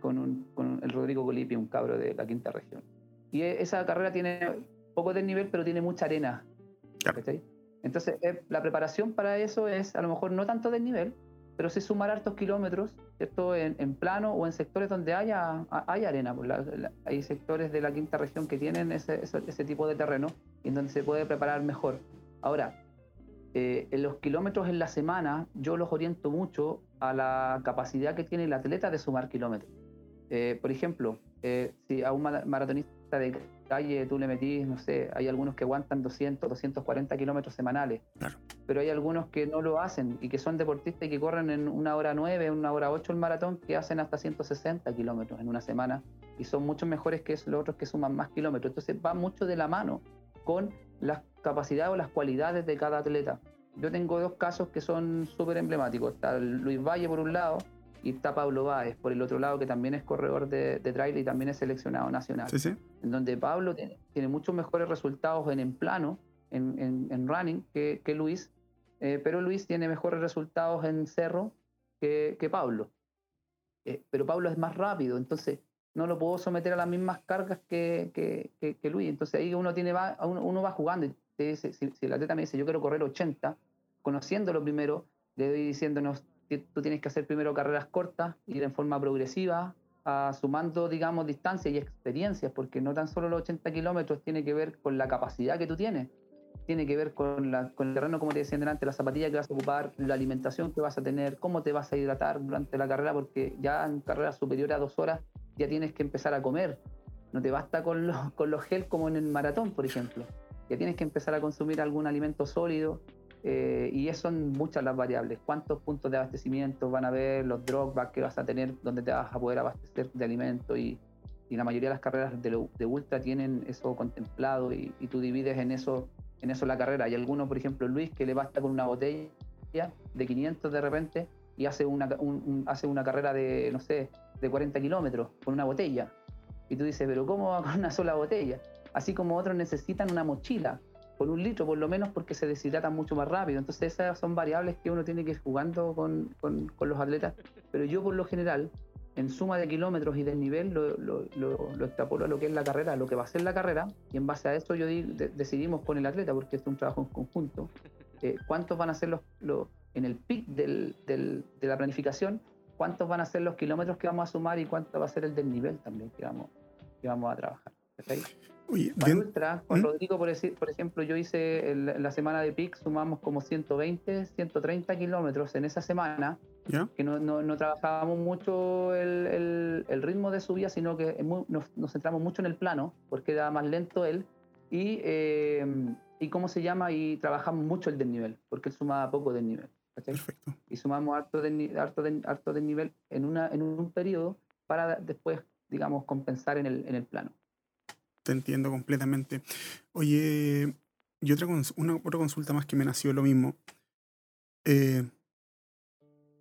con, con el Rodrigo Colipi, un cabro de la quinta región. Y e, esa carrera tiene poco de nivel, pero tiene mucha arena. Entonces, eh, la preparación para eso es a lo mejor no tanto del nivel, pero sí sumar hartos kilómetros, ¿cierto? En, en plano o en sectores donde haya, hay arena. Pues hay sectores de la quinta región que tienen ese, ese, tipo de terreno y en donde se puede preparar mejor. Ahora, eh, en los kilómetros en la semana, yo los oriento mucho a la capacidad que tiene el atleta de sumar kilómetros. Eh, por ejemplo, eh, si a un maratonista de calle tú le metís, no sé, hay algunos que aguantan 200, 240 kilómetros semanales. Claro. Pero hay algunos que no lo hacen y que son deportistas y que corren en una hora 9, una hora 8 el maratón, que hacen hasta 160 kilómetros en una semana y son mucho mejores que los otros que suman más kilómetros. Entonces va mucho de la mano con las capacidades o las cualidades de cada atleta. Yo tengo dos casos que son súper emblemáticos. Está Luis Valle por un lado y está Pablo Báez por el otro lado, que también es corredor de, de trail y también es seleccionado nacional. Sí, sí. En donde Pablo tiene, tiene muchos mejores resultados en, en plano, en, en, en running, que, que Luis, eh, pero Luis tiene mejores resultados en cerro que, que Pablo. Eh, pero Pablo es más rápido, entonces no lo puedo someter a las mismas cargas que, que, que, que Luis. Entonces ahí uno, tiene va, uno, uno va jugando y te dice, si, si el atleta me dice yo quiero correr 80, conociéndolo primero, le doy diciéndonos tú tienes que hacer primero carreras cortas, ir en forma progresiva, a, sumando, digamos, distancia y experiencias, porque no tan solo los 80 kilómetros tiene que ver con la capacidad que tú tienes, tiene que ver con el terreno, como te decía delante, la zapatilla que vas a ocupar, la alimentación que vas a tener, cómo te vas a hidratar durante la carrera, porque ya en carreras superiores a dos horas ya tienes que empezar a comer. No te basta con los, con los gel como en el maratón, por ejemplo. Ya tienes que empezar a consumir algún alimento sólido, eh, y son muchas las variables. ¿Cuántos puntos de abastecimiento van a haber? Los dropbacks que vas a tener, donde te vas a poder abastecer de alimento. Y, y la mayoría de las carreras de, de ultra tienen eso contemplado y, y, tú divides en eso, en eso la carrera. Hay algunos, por ejemplo, Luis, que le basta con una botella de 500 de repente y hace una, un, un, hace una carrera de, no sé, de 40 kilómetros con una botella. Y tú dices, pero ¿cómo va con una sola botella? Así como otros necesitan una mochila con un litro por lo menos porque se deshidratan mucho más rápido. Entonces esas son variables que uno tiene que ir jugando con, con, con los atletas. Pero yo por lo general, en suma de kilómetros y desnivel, lo, lo, lo, lo, extrapolo a lo que es la carrera, lo que va a ser la carrera, y en base a eso yo de, decidimos con el atleta, porque esto es un trabajo en conjunto, eh, cuántos van a ser los, los en el pic del, del, de la planificación, cuántos van a ser los kilómetros que vamos a sumar y cuánto va a ser el desnivel también que vamos, que vamos a trabajar. ¿está Oye, para ultra, con ¿Mm? Rodrigo, por, decir, por, ejemplo, yo hice el, la semana de PIC, sumamos como 120, 130 kilómetros en esa semana, ¿Ya? que no, no, no, trabajábamos mucho el, el, el, ritmo de subida, sino que muy, nos, nos, centramos mucho en el plano, porque era más lento él, y, eh, y cómo se llama, y trabajamos mucho el desnivel, porque él sumaba poco desnivel. ¿cachai? Perfecto. Y sumamos harto, de, harto, de, harto desnivel en, una, en un periodo para después, digamos, compensar en el, en el plano te entiendo completamente. Oye, y otra, una, otra consulta más que me nació lo mismo. Eh,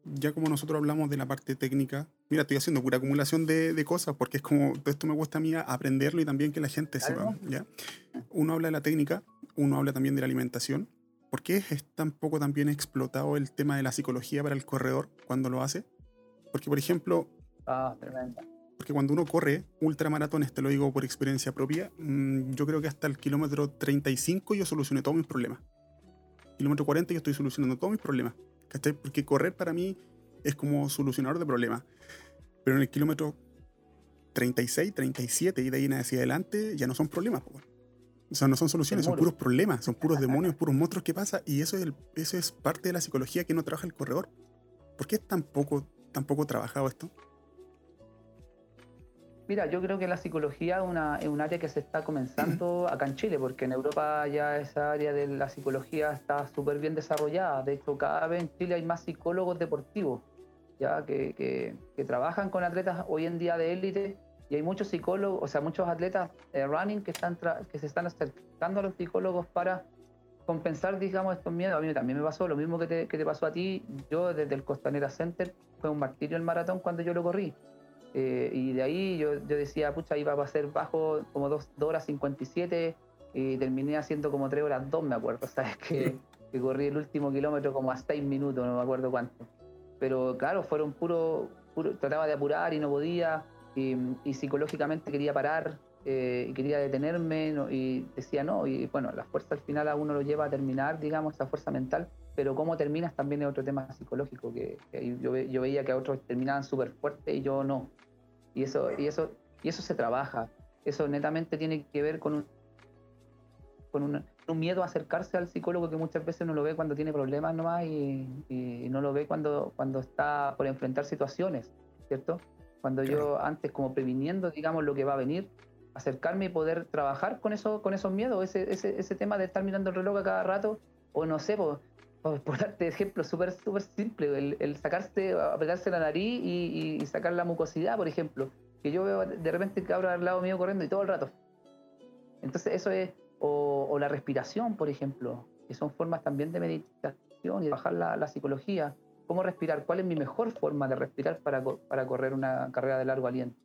ya como nosotros hablamos de la parte técnica, mira, estoy haciendo pura acumulación de, de cosas porque es como, todo esto me gusta a mí aprenderlo y también que la gente sepa. ¿ya? Uno habla de la técnica, uno habla también de la alimentación. ¿Por qué es tan poco también explotado el tema de la psicología para el corredor cuando lo hace? Porque, por ejemplo, ah, tremenda porque cuando uno corre ultramaratones, te lo digo por experiencia propia, mmm, yo creo que hasta el kilómetro 35 yo solucioné todos mis problemas. Kilómetro 40 yo estoy solucionando todos mis problemas. ¿Cachai? Porque correr para mí es como solucionador de problemas. Pero en el kilómetro 36, 37 y de ahí hacia adelante ya no son problemas. O sea, no son soluciones, son puros problemas, son puros demonios, puros monstruos que pasa y eso es, el, eso es parte de la psicología que no trabaja el corredor. ¿Por qué es tan poco, tan poco trabajado esto? Mira, yo creo que la psicología es, una, es un área que se está comenzando acá en Chile, porque en Europa ya esa área de la psicología está súper bien desarrollada. De hecho, cada vez en Chile hay más psicólogos deportivos, ya que, que, que trabajan con atletas hoy en día de élite y hay muchos psicólogos, o sea, muchos atletas eh, running que, están que se están acercando a los psicólogos para compensar, digamos, estos miedos. A mí también me pasó lo mismo que te, que te pasó a ti. Yo desde el Costanera Center fue un martirio el maratón cuando yo lo corrí eh, y de ahí yo, yo, decía, pucha, iba a ser bajo como 2 horas 57 y terminé haciendo como 3 horas 2, me acuerdo, ¿sabes? Que, que corrí el último kilómetro como a 6 minutos, no me acuerdo cuánto. Pero claro, fueron puro, puro trataba de apurar y no podía, y, y psicológicamente quería parar eh, y quería detenerme no, y decía no, y bueno, la fuerza al final a uno lo lleva a terminar, digamos, esa fuerza mental, pero cómo terminas también es otro tema psicológico, que, que yo, yo, veía que a otros terminaban súper fuerte y yo no. Y eso, y, eso, y eso se trabaja. Eso netamente tiene que ver con un, con un, un miedo a acercarse al psicólogo que muchas veces uno lo ve cuando tiene problemas nomás y, y no lo ve cuando, cuando está por enfrentar situaciones, ¿cierto? Cuando yo antes como previniendo, digamos, lo que va a venir, acercarme y poder trabajar con, eso, con esos miedos, ese, ese, ese tema de estar mirando el reloj a cada rato, o no sé, por, por darte ejemplo súper súper simple, el, el, sacarse, apretarse la nariz y, y, sacar la mucosidad, por ejemplo, que yo veo de repente cabros al lado mío corriendo y todo el rato. Entonces eso es, o, o la respiración, por ejemplo, que son formas también de meditación y de bajar la, la psicología. ¿Cómo respirar? ¿Cuál es mi mejor forma de respirar para, para correr una carrera de largo aliento?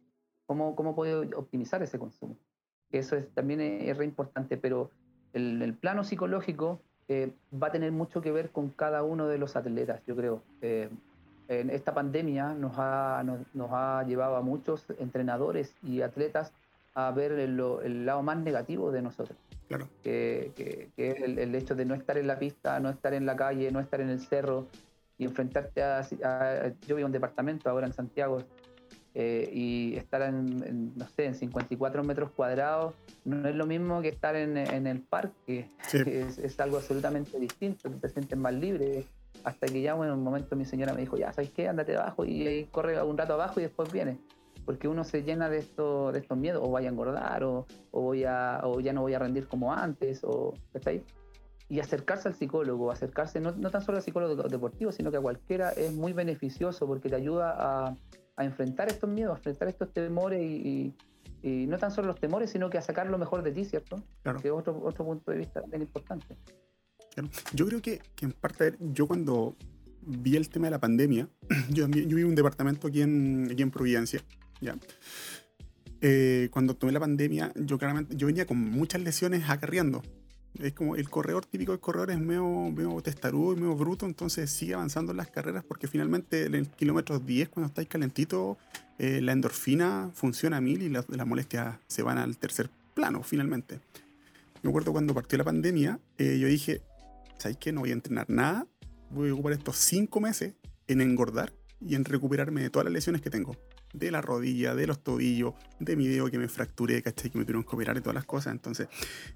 ¿Cómo, cómo puedo optimizar ese consumo? Eso es, también es, re importante, pero el, el plano psicológico eh, va a tener mucho que ver con cada uno de los atletas, yo creo. Eh, en esta pandemia nos ha, nos, nos, ha llevado a muchos entrenadores y atletas a ver el, el lado más negativo de nosotros. Claro. Que, que, que es el, el, hecho de no estar en la pista, no estar en la calle, no estar en el cerro y enfrentarte a... a yo vivo en un departamento ahora en Santiago, eh, y estar en, en, no sé, en 54 metros cuadrados no es lo mismo que estar en, en el parque, Sí. es, es, algo absolutamente distinto, te sientes más libre. Hasta que ya, bueno, en un momento mi señora me dijo, ya, ¿sabes qué? Ándate abajo y, y corre un rato abajo y después viene. Porque uno se llena de, esto, de estos miedos, o voy a engordar, o, o, voy a, o ya no voy a rendir como antes, o, ¿está ahí? Y acercarse al psicólogo, acercarse no, no tan solo al psicólogo deportivo, sino que a cualquiera es muy beneficioso porque te ayuda a, a enfrentar estos miedos, a enfrentar estos temores y, y, y, no tan solo los temores, sino que a sacar lo mejor de ti, ¿cierto? Claro. Que es otro, otro punto de vista bien importante. Claro. Yo creo que, que, en parte, yo cuando vi el tema de la pandemia, yo, yo vivo en un departamento aquí en, aquí en Providencia, ¿ya? Eh, cuando tomé la pandemia, yo claramente, yo venía con muchas lesiones acarreando. Es como el corredor típico del corredor es medio, medio testarudo y medio bruto, entonces sigue avanzando en las carreras porque finalmente en el kilómetro 10, cuando estáis calentito, eh, la endorfina funciona a mil y las la molestias se van al tercer plano finalmente. Me acuerdo cuando partió la pandemia, eh, yo dije, ¿sabes qué? No voy a entrenar nada, voy a ocupar estos cinco meses en engordar y en recuperarme de todas las lesiones que tengo de la rodilla, de los tobillos, de mi dedo que me fracturé, ¿cachai? Que me tuvieron que operar y todas las cosas. Entonces,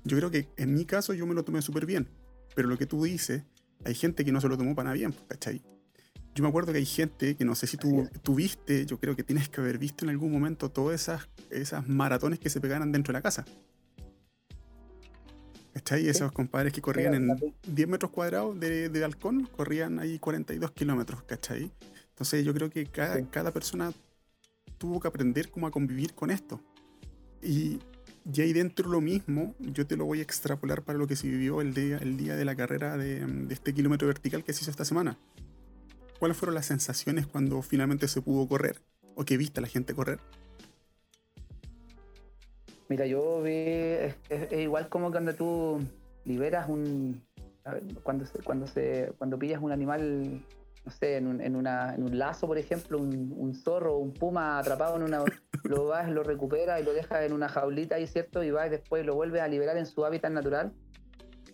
yo creo que en mi caso yo me lo tomé súper bien. Pero lo que tú dices, hay gente que no se lo tomó para nada bien, ¿cachai? Yo me acuerdo que hay gente que no sé si tú, tú viste, yo creo que tienes que haber visto en algún momento todas esas, esas maratones que se pegaran dentro de la casa. ¿Cachai? ¿Sí? Esos compadres que corrían en 10 metros cuadrados de, de balcón, corrían ahí 42 kilómetros, ¿cachai? Entonces yo creo que cada, sí. cada persona tuvo que aprender cómo a convivir con esto. Y, y ahí dentro lo mismo, yo te lo voy a extrapolar para lo que se vivió el día, el día de la carrera de, este kilómetro vertical que se hizo esta semana. ¿Cuáles fueron las sensaciones cuando finalmente se pudo correr? ¿O que viste a la gente correr? Mira, yo vi, es, igual como cuando tú liberas un, cuando cuando cuando pillas un animal no sé, en un, en, una, en un lazo, por ejemplo, un, un, zorro, un puma atrapado en una. lo vas, lo recuperas y lo dejas en una jaulita ahí, ¿cierto? Y vas después lo vuelves a liberar en su hábitat natural.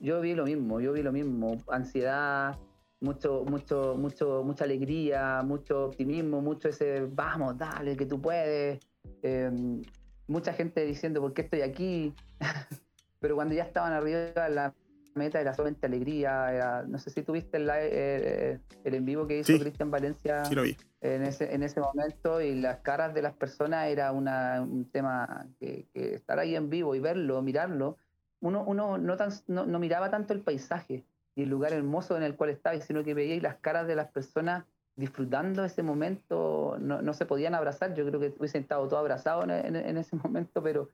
Yo vi lo mismo, yo vi lo mismo. Ansiedad, mucho, mucho, mucho, mucha alegría, mucho optimismo, mucho ese vamos, dale, que tú puedes. Eh, mucha gente diciendo, ¿por qué estoy aquí? Pero cuando ya estaban arriba, la meta era solamente alegría. Era, no sé si tuviste el, eh, el en vivo que hizo sí, Cristian Valencia sí lo vi. En, ese, en ese momento y las caras de las personas era una, un tema que, que, estar ahí en vivo y verlo, mirarlo. Uno, uno no, tan, no, no, miraba tanto el paisaje y el lugar hermoso en el cual estaba, sino que veía las caras de las personas disfrutando ese momento. No, no se podían abrazar. Yo creo que hubiesen estado todos abrazados en, en, en ese momento, pero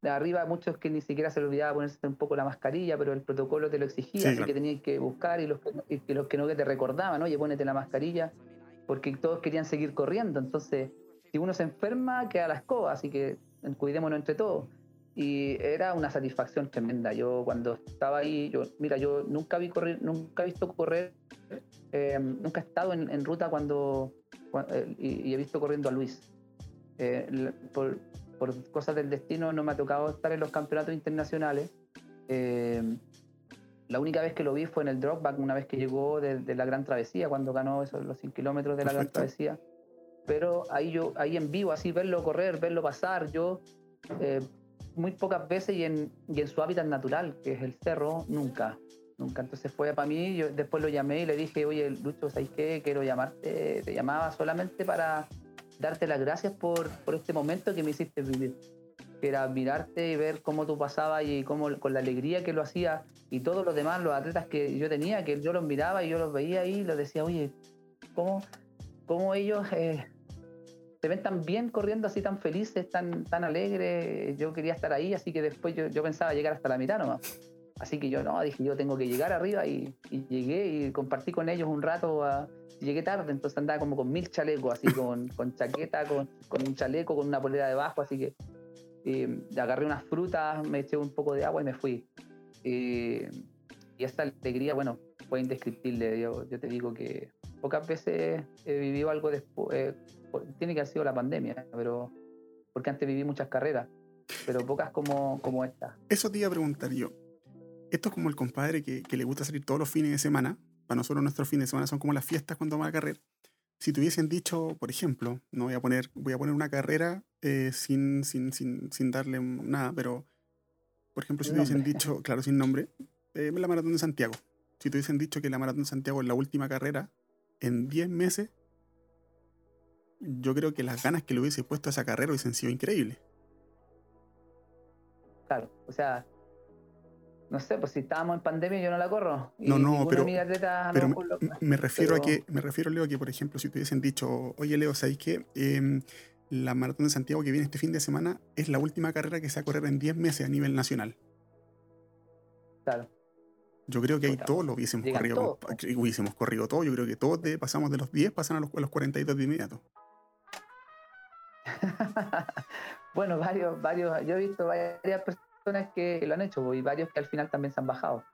de arriba muchos que ni siquiera se les olvidaba ponerse un poco la mascarilla, pero el protocolo te lo exigía, sí, así claro. que tenías que buscar y los que, y los que no que te recordaban, oye, ponete la mascarilla, porque todos querían seguir corriendo. Entonces, si uno se enferma, queda la escoba, así que cuidémonos entre todos. Y era una satisfacción tremenda. Yo cuando estaba ahí, yo, mira, yo nunca vi correr, nunca he visto correr, eh, nunca he estado en, en ruta cuando, cuando eh, y, y, he visto corriendo a Luis. Eh, por, por cosas del destino no me ha tocado estar en los campeonatos internacionales. Eh, la única vez que lo vi fue en el dropback, una vez que llegó de, de la Gran Travesía, cuando ganó esos, los 100 kilómetros de la Perfecto. Gran Travesía. Pero ahí yo, ahí en vivo, así verlo correr, verlo pasar, yo eh, muy pocas veces y en, y en su hábitat natural, que es el cerro, nunca. Nunca. Entonces fue para mí, yo después lo llamé y le dije, oye, Lucho, ¿sabes qué? Quiero llamarte. Te llamaba solamente para darte las gracias por, por este momento que me hiciste vivir. que era mirarte y ver cómo tú pasabas y cómo con la alegría que lo hacía y todos los demás, los atletas que yo tenía, que yo los miraba y yo los veía y les decía, oye, ¿cómo, cómo ellos eh, se ven tan bien corriendo así, tan felices, tan, tan alegres? Yo quería estar ahí, así que después yo, yo pensaba llegar hasta la mitad nomás. Así que yo no, dije, yo tengo que llegar arriba y, llegué y compartí con ellos un rato. llegué tarde, entonces andaba como con mil chalecos, así con, con chaqueta, con, con, un chaleco, con una polera debajo, así que eh, agarré unas frutas, me eché un poco de agua y me fui. Eh, y esta alegría, bueno, fue indescriptible. Yo, yo, te digo que pocas veces he vivido algo después. Eh, tiene que haber sido la pandemia, pero porque antes viví muchas carreras, pero pocas como, como esta. Eso te iba a preguntar yo. Esto es como el compadre que, que le gusta salir todos los fines de semana. Para nosotros nuestros fines de semana son como las fiestas cuando va a carrera si te hubiesen dicho, por ejemplo, no voy a poner, voy a poner una carrera eh, sin, sin, sin, sin, darle nada, pero por ejemplo, si te hubiesen dicho, claro, sin nombre, eh, la maratón de Santiago. Si te hubiesen dicho que la maratón de Santiago es la última carrera en 10 meses, yo creo que las ganas que le hubiese puesto a esa carrera hubiesen sido increíbles. Claro, o sea, no sé, pues si estábamos en pandemia yo no la corro. no, no, pero, pero me, refiero a que, me refiero, Leo, que por ejemplo, si te hubiesen dicho, oye Leo, ¿sabéis qué? Em, la maratón de Santiago que viene este fin de semana es la última carrera que se va a correr en 10 meses a nivel nacional. Claro. Yo creo que ahí todos lo hubiésemos corrido, hubiésemos corrido todo. Yo creo que todos pasamos de los 10, pasan a los, a los 42 de inmediato. bueno, varios, varios, yo he visto varias personas que lo han hecho y varios que al final también se han bajado.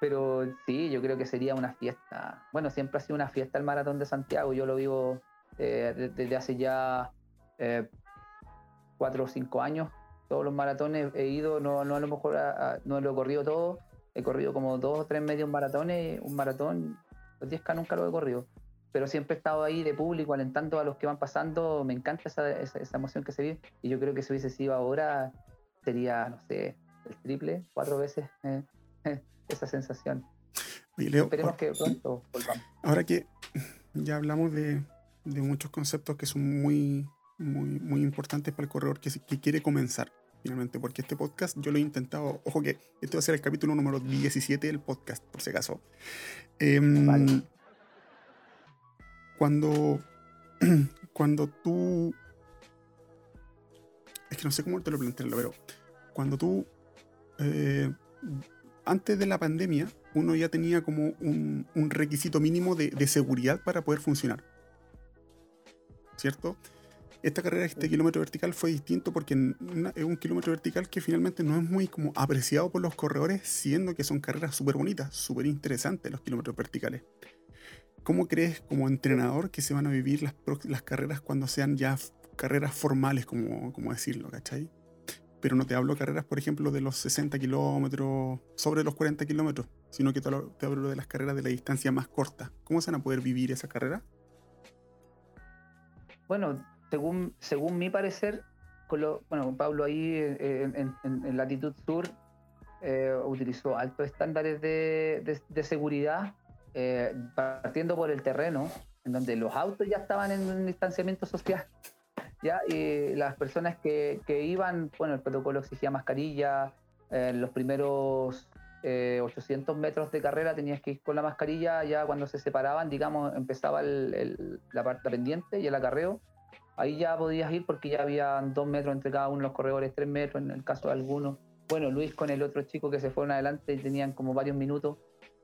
Pero sí, yo creo que sería una fiesta. Bueno, siempre ha sido una fiesta el Maratón de Santiago. Yo lo vivo eh, desde hace ya eh, cuatro o cinco años. Todos los maratones he ido, no, no a lo mejor no lo he corrido todo. He corrido como dos o tres medios maratones. Un maratón, los 10K nunca lo he corrido. Pero siempre he estado ahí de público, alentando a los que van pasando. Me encanta esa, esa, esa emoción que se vive. Y yo creo que si hubiese sido ahora, sería, no sé, el triple, cuatro veces eh, esa sensación. Esperemos que pronto volvamos. Ahora que ya hablamos de, de, muchos conceptos que son muy, muy, muy importantes para el corredor que, que quiere comenzar, finalmente, porque este podcast yo lo he intentado, ojo que este va a ser el capítulo número 17 del podcast, por si acaso. Em, cuando, cuando tú no sé cómo te lo plantearlo, pero cuando tú, eh, antes de la pandemia, uno ya tenía como un, requisito mínimo de, seguridad para poder funcionar. ¿Cierto? Esta carrera, este kilómetro vertical fue distinto porque es un kilómetro vertical que finalmente no es muy como apreciado por los corredores, siendo que son carreras súper bonitas, súper interesantes los kilómetros verticales. ¿Cómo crees como entrenador que se van a vivir las, las carreras cuando sean ya carreras formales, como, como decirlo, ¿cachai? Pero no te hablo carreras, por ejemplo, de los 60 kilómetros, sobre los 40 kilómetros, sino que te hablo, de las carreras de la distancia más corta. ¿Cómo se van a poder vivir esa carrera? Bueno, según, según mi parecer, con bueno, Pablo ahí eh, en, latitud sur eh, utilizó altos estándares de, seguridad, eh, partiendo por el terreno, en donde los autos ya estaban en un distanciamiento social ¿ya? Y las personas que, que iban, bueno, el protocolo exigía mascarilla, en los primeros 800 eh, metros de carrera tenías que ir con la mascarilla, ya cuando se separaban, digamos, empezaba el, la parte pendiente y el acarreo, ahí ya podías ir porque ya había dos metros entre cada uno los corredores, tres metros en el caso de algunos. Bueno, Luis con el otro chico que se fueron adelante y tenían como varios minutos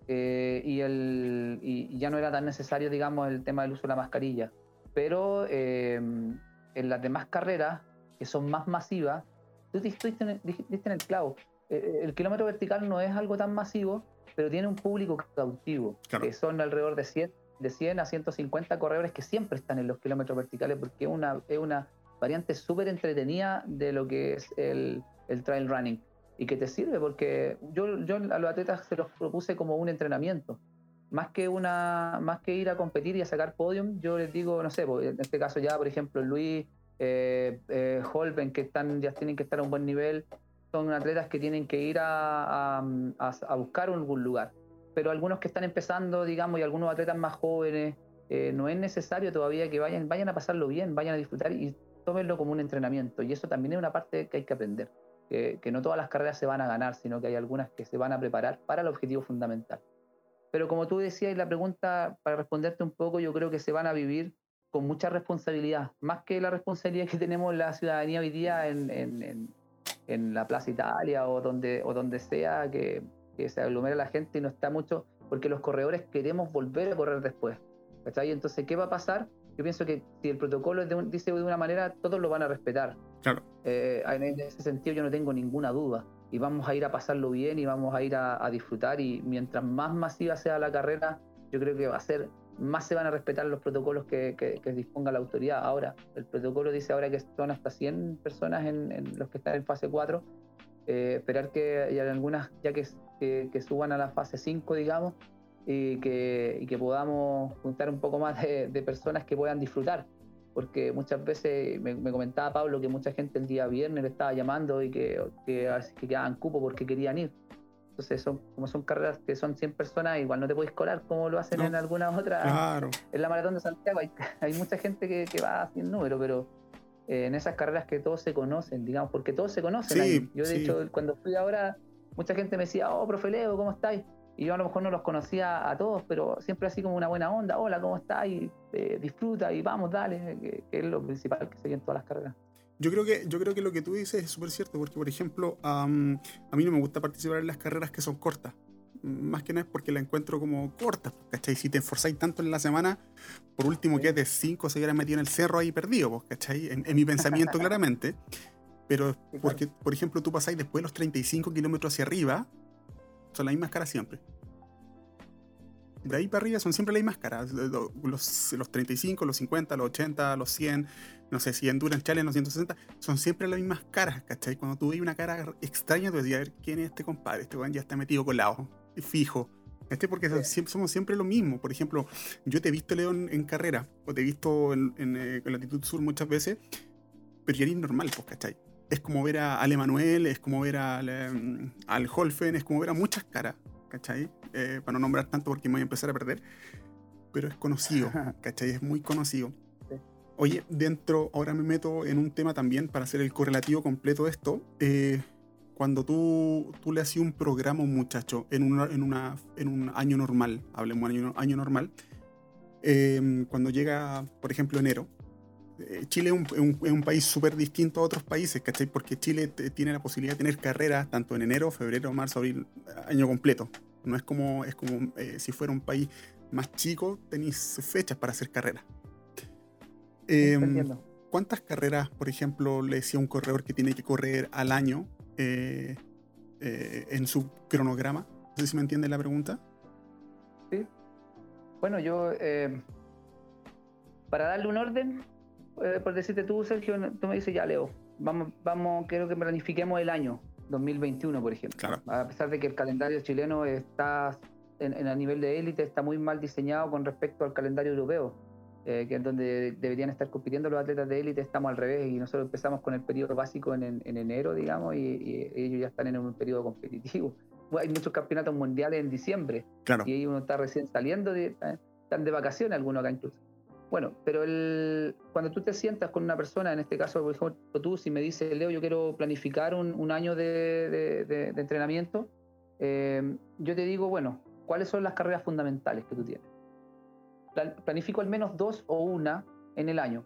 eh, y, el, y, ya no era tan necesario, digamos, el tema del uso de la mascarilla. Pero eh, en las demás carreras, que son más masivas, tú diste en, en el clavo. Eh, eh, el kilómetro vertical no es algo tan masivo, pero tiene un público cautivo, que son alrededor de 100, de 100 a 150 corredores que siempre están en los kilómetros verticales, porque una, es una variante súper entretenida de lo que es el, el, trail running. Y que te sirve, porque yo, yo a los atletas se los propuse como un entrenamiento más que una más que ir a competir y a sacar podium, yo les digo, no sé, pues, en este caso ya, por ejemplo, Luis, eh, eh, Holben, que están, ya tienen que estar a un buen nivel, son atletas que tienen que ir a, a, buscar algún lugar. Pero algunos que están empezando, digamos, y algunos atletas más jóvenes, eh, no es necesario todavía que vayan, vayan a pasarlo bien, vayan a disfrutar y tómenlo como un entrenamiento. Y eso también es una parte que hay que aprender. Que, que no todas las carreras se van a ganar, sino que hay algunas que se van a preparar para el objetivo fundamental. Pero como tú decías, y la pregunta, para responderte un poco, yo creo que se van a vivir con mucha responsabilidad, más que la responsabilidad que tenemos la ciudadanía hoy día en, en, en, la Plaza Italia o donde, o donde sea, que, que, se aglomera la gente y no está mucho, porque los corredores queremos volver a correr después. ¿cachai? Entonces, ¿qué va a pasar? Yo pienso que si el protocolo dice de una manera, todos lo van a respetar. Claro. Eh, en ese sentido yo no tengo ninguna duda. Y vamos a ir a pasarlo bien y vamos a ir a, a disfrutar. Y mientras más masiva sea la carrera, yo creo que va a ser más se van a respetar los protocolos que, que, disponga la autoridad. Ahora, el protocolo dice ahora que son hasta 100 personas en, los que están en fase 4. Eh, esperar que haya algunas ya que, que, suban a la fase 5, digamos, y que, y que podamos juntar un poco más de, personas que puedan disfrutar. Porque muchas veces me, comentaba Pablo que mucha gente el día viernes le estaba llamando y que, que a veces que quedaban cupo porque querían ir. Entonces, son, como son carreras que son 100 personas, igual no te puedes colar como lo hacen en algunas otras. Claro. En la maratón de Santiago hay, mucha gente que, va sin número, pero eh, en esas carreras que todos se conocen, digamos, porque todos se conocen. ahí. Yo, de hecho, cuando fui ahora, mucha gente me decía, oh, profe Leo, ¿cómo estáis? Y yo a lo mejor no los conocía a todos, pero siempre así como una buena onda, hola, ¿cómo estáis? Eh, disfruta y vamos, dale, que, que es lo principal que se ve en todas las carreras. Yo creo que, yo creo que lo que tú dices es súper cierto, porque por ejemplo, a mí no me gusta participar en las carreras que son cortas. Más que nada es porque la encuentro como cortas, ¿cachai? Si te esforzáis tanto en la semana, por último que de 5 o 6 horas metido en el cerro ahí perdido, ¿cachai? En, mi pensamiento claramente. Pero porque, por ejemplo, tú pasáis después de los 35 kilómetros hacia arriba, son las mismas caras siempre de ahí para arriba son siempre las mismas caras. Los, los 35, los 50, los 80, los 100, no sé si Endurance Challenge, los 160, son siempre las mismas caras, ¿cachai? Cuando tú ves una cara extraña, tú decías, a ver, ¿quién es este compadre? Este weón ya está metido colado, fijo. Este porque somos siempre lo mismo. Por ejemplo, yo te he visto, León, en carrera, o te he visto en, en, eh, latitud sur muchas veces, pero ya eres normal, pues, ¿cachai? Es como ver a Ale Manuel, es como ver a, mm, al Holfen, es como ver a muchas caras, ¿cachai? Eh, para no nombrar tanto porque me voy a empezar a perder, pero es conocido, ¿cachai? Es muy conocido. Oye, dentro, ahora me meto en un tema también para hacer el correlativo completo de esto. Eh, cuando tú, tú le hacías un programa a un muchacho en, una, en, una, en un año normal, hablemos de año, año normal, em, cuando llega, por ejemplo, enero, eh, Chile es un, un, país súper distinto a otros países, ¿cachai? Porque Chile tiene la posibilidad de tener carreras tanto en enero, febrero, marzo, abril, año completo. No es como, es como eh, si fuera un país más chico, tenéis fechas para hacer carreras. Em, ¿Cuántas carreras, por ejemplo, le decía un corredor que tiene que correr al año eh, eh, en su cronograma? No sé si me entiende la pregunta. Sí. Bueno, yo, para darle un orden, por decirte tú, Sergio, tú me dices, ya, Leo, vamos, vamos, quiero que planifiquemos el año. 2021, por ejemplo. A pesar de que el calendario chileno está en, a nivel de élite, está muy mal diseñado con respecto al calendario europeo, eh, que es donde deberían estar compitiendo los atletas de élite, estamos al revés y nosotros empezamos con el periodo básico en, enero, digamos, y, ellos ya están en un periodo competitivo. hay muchos campeonatos mundiales en diciembre y uno está recién saliendo, de, eh, están de vacaciones algunos acá incluso. Bueno, pero el, cuando tú te sientas con una persona, en este caso, por ejemplo, tú, si me dices, Leo, yo quiero planificar un, año de, entrenamiento, eh, yo te digo, bueno, ¿cuáles son las carreras fundamentales que tú tienes? Planifico al menos dos o una en el año.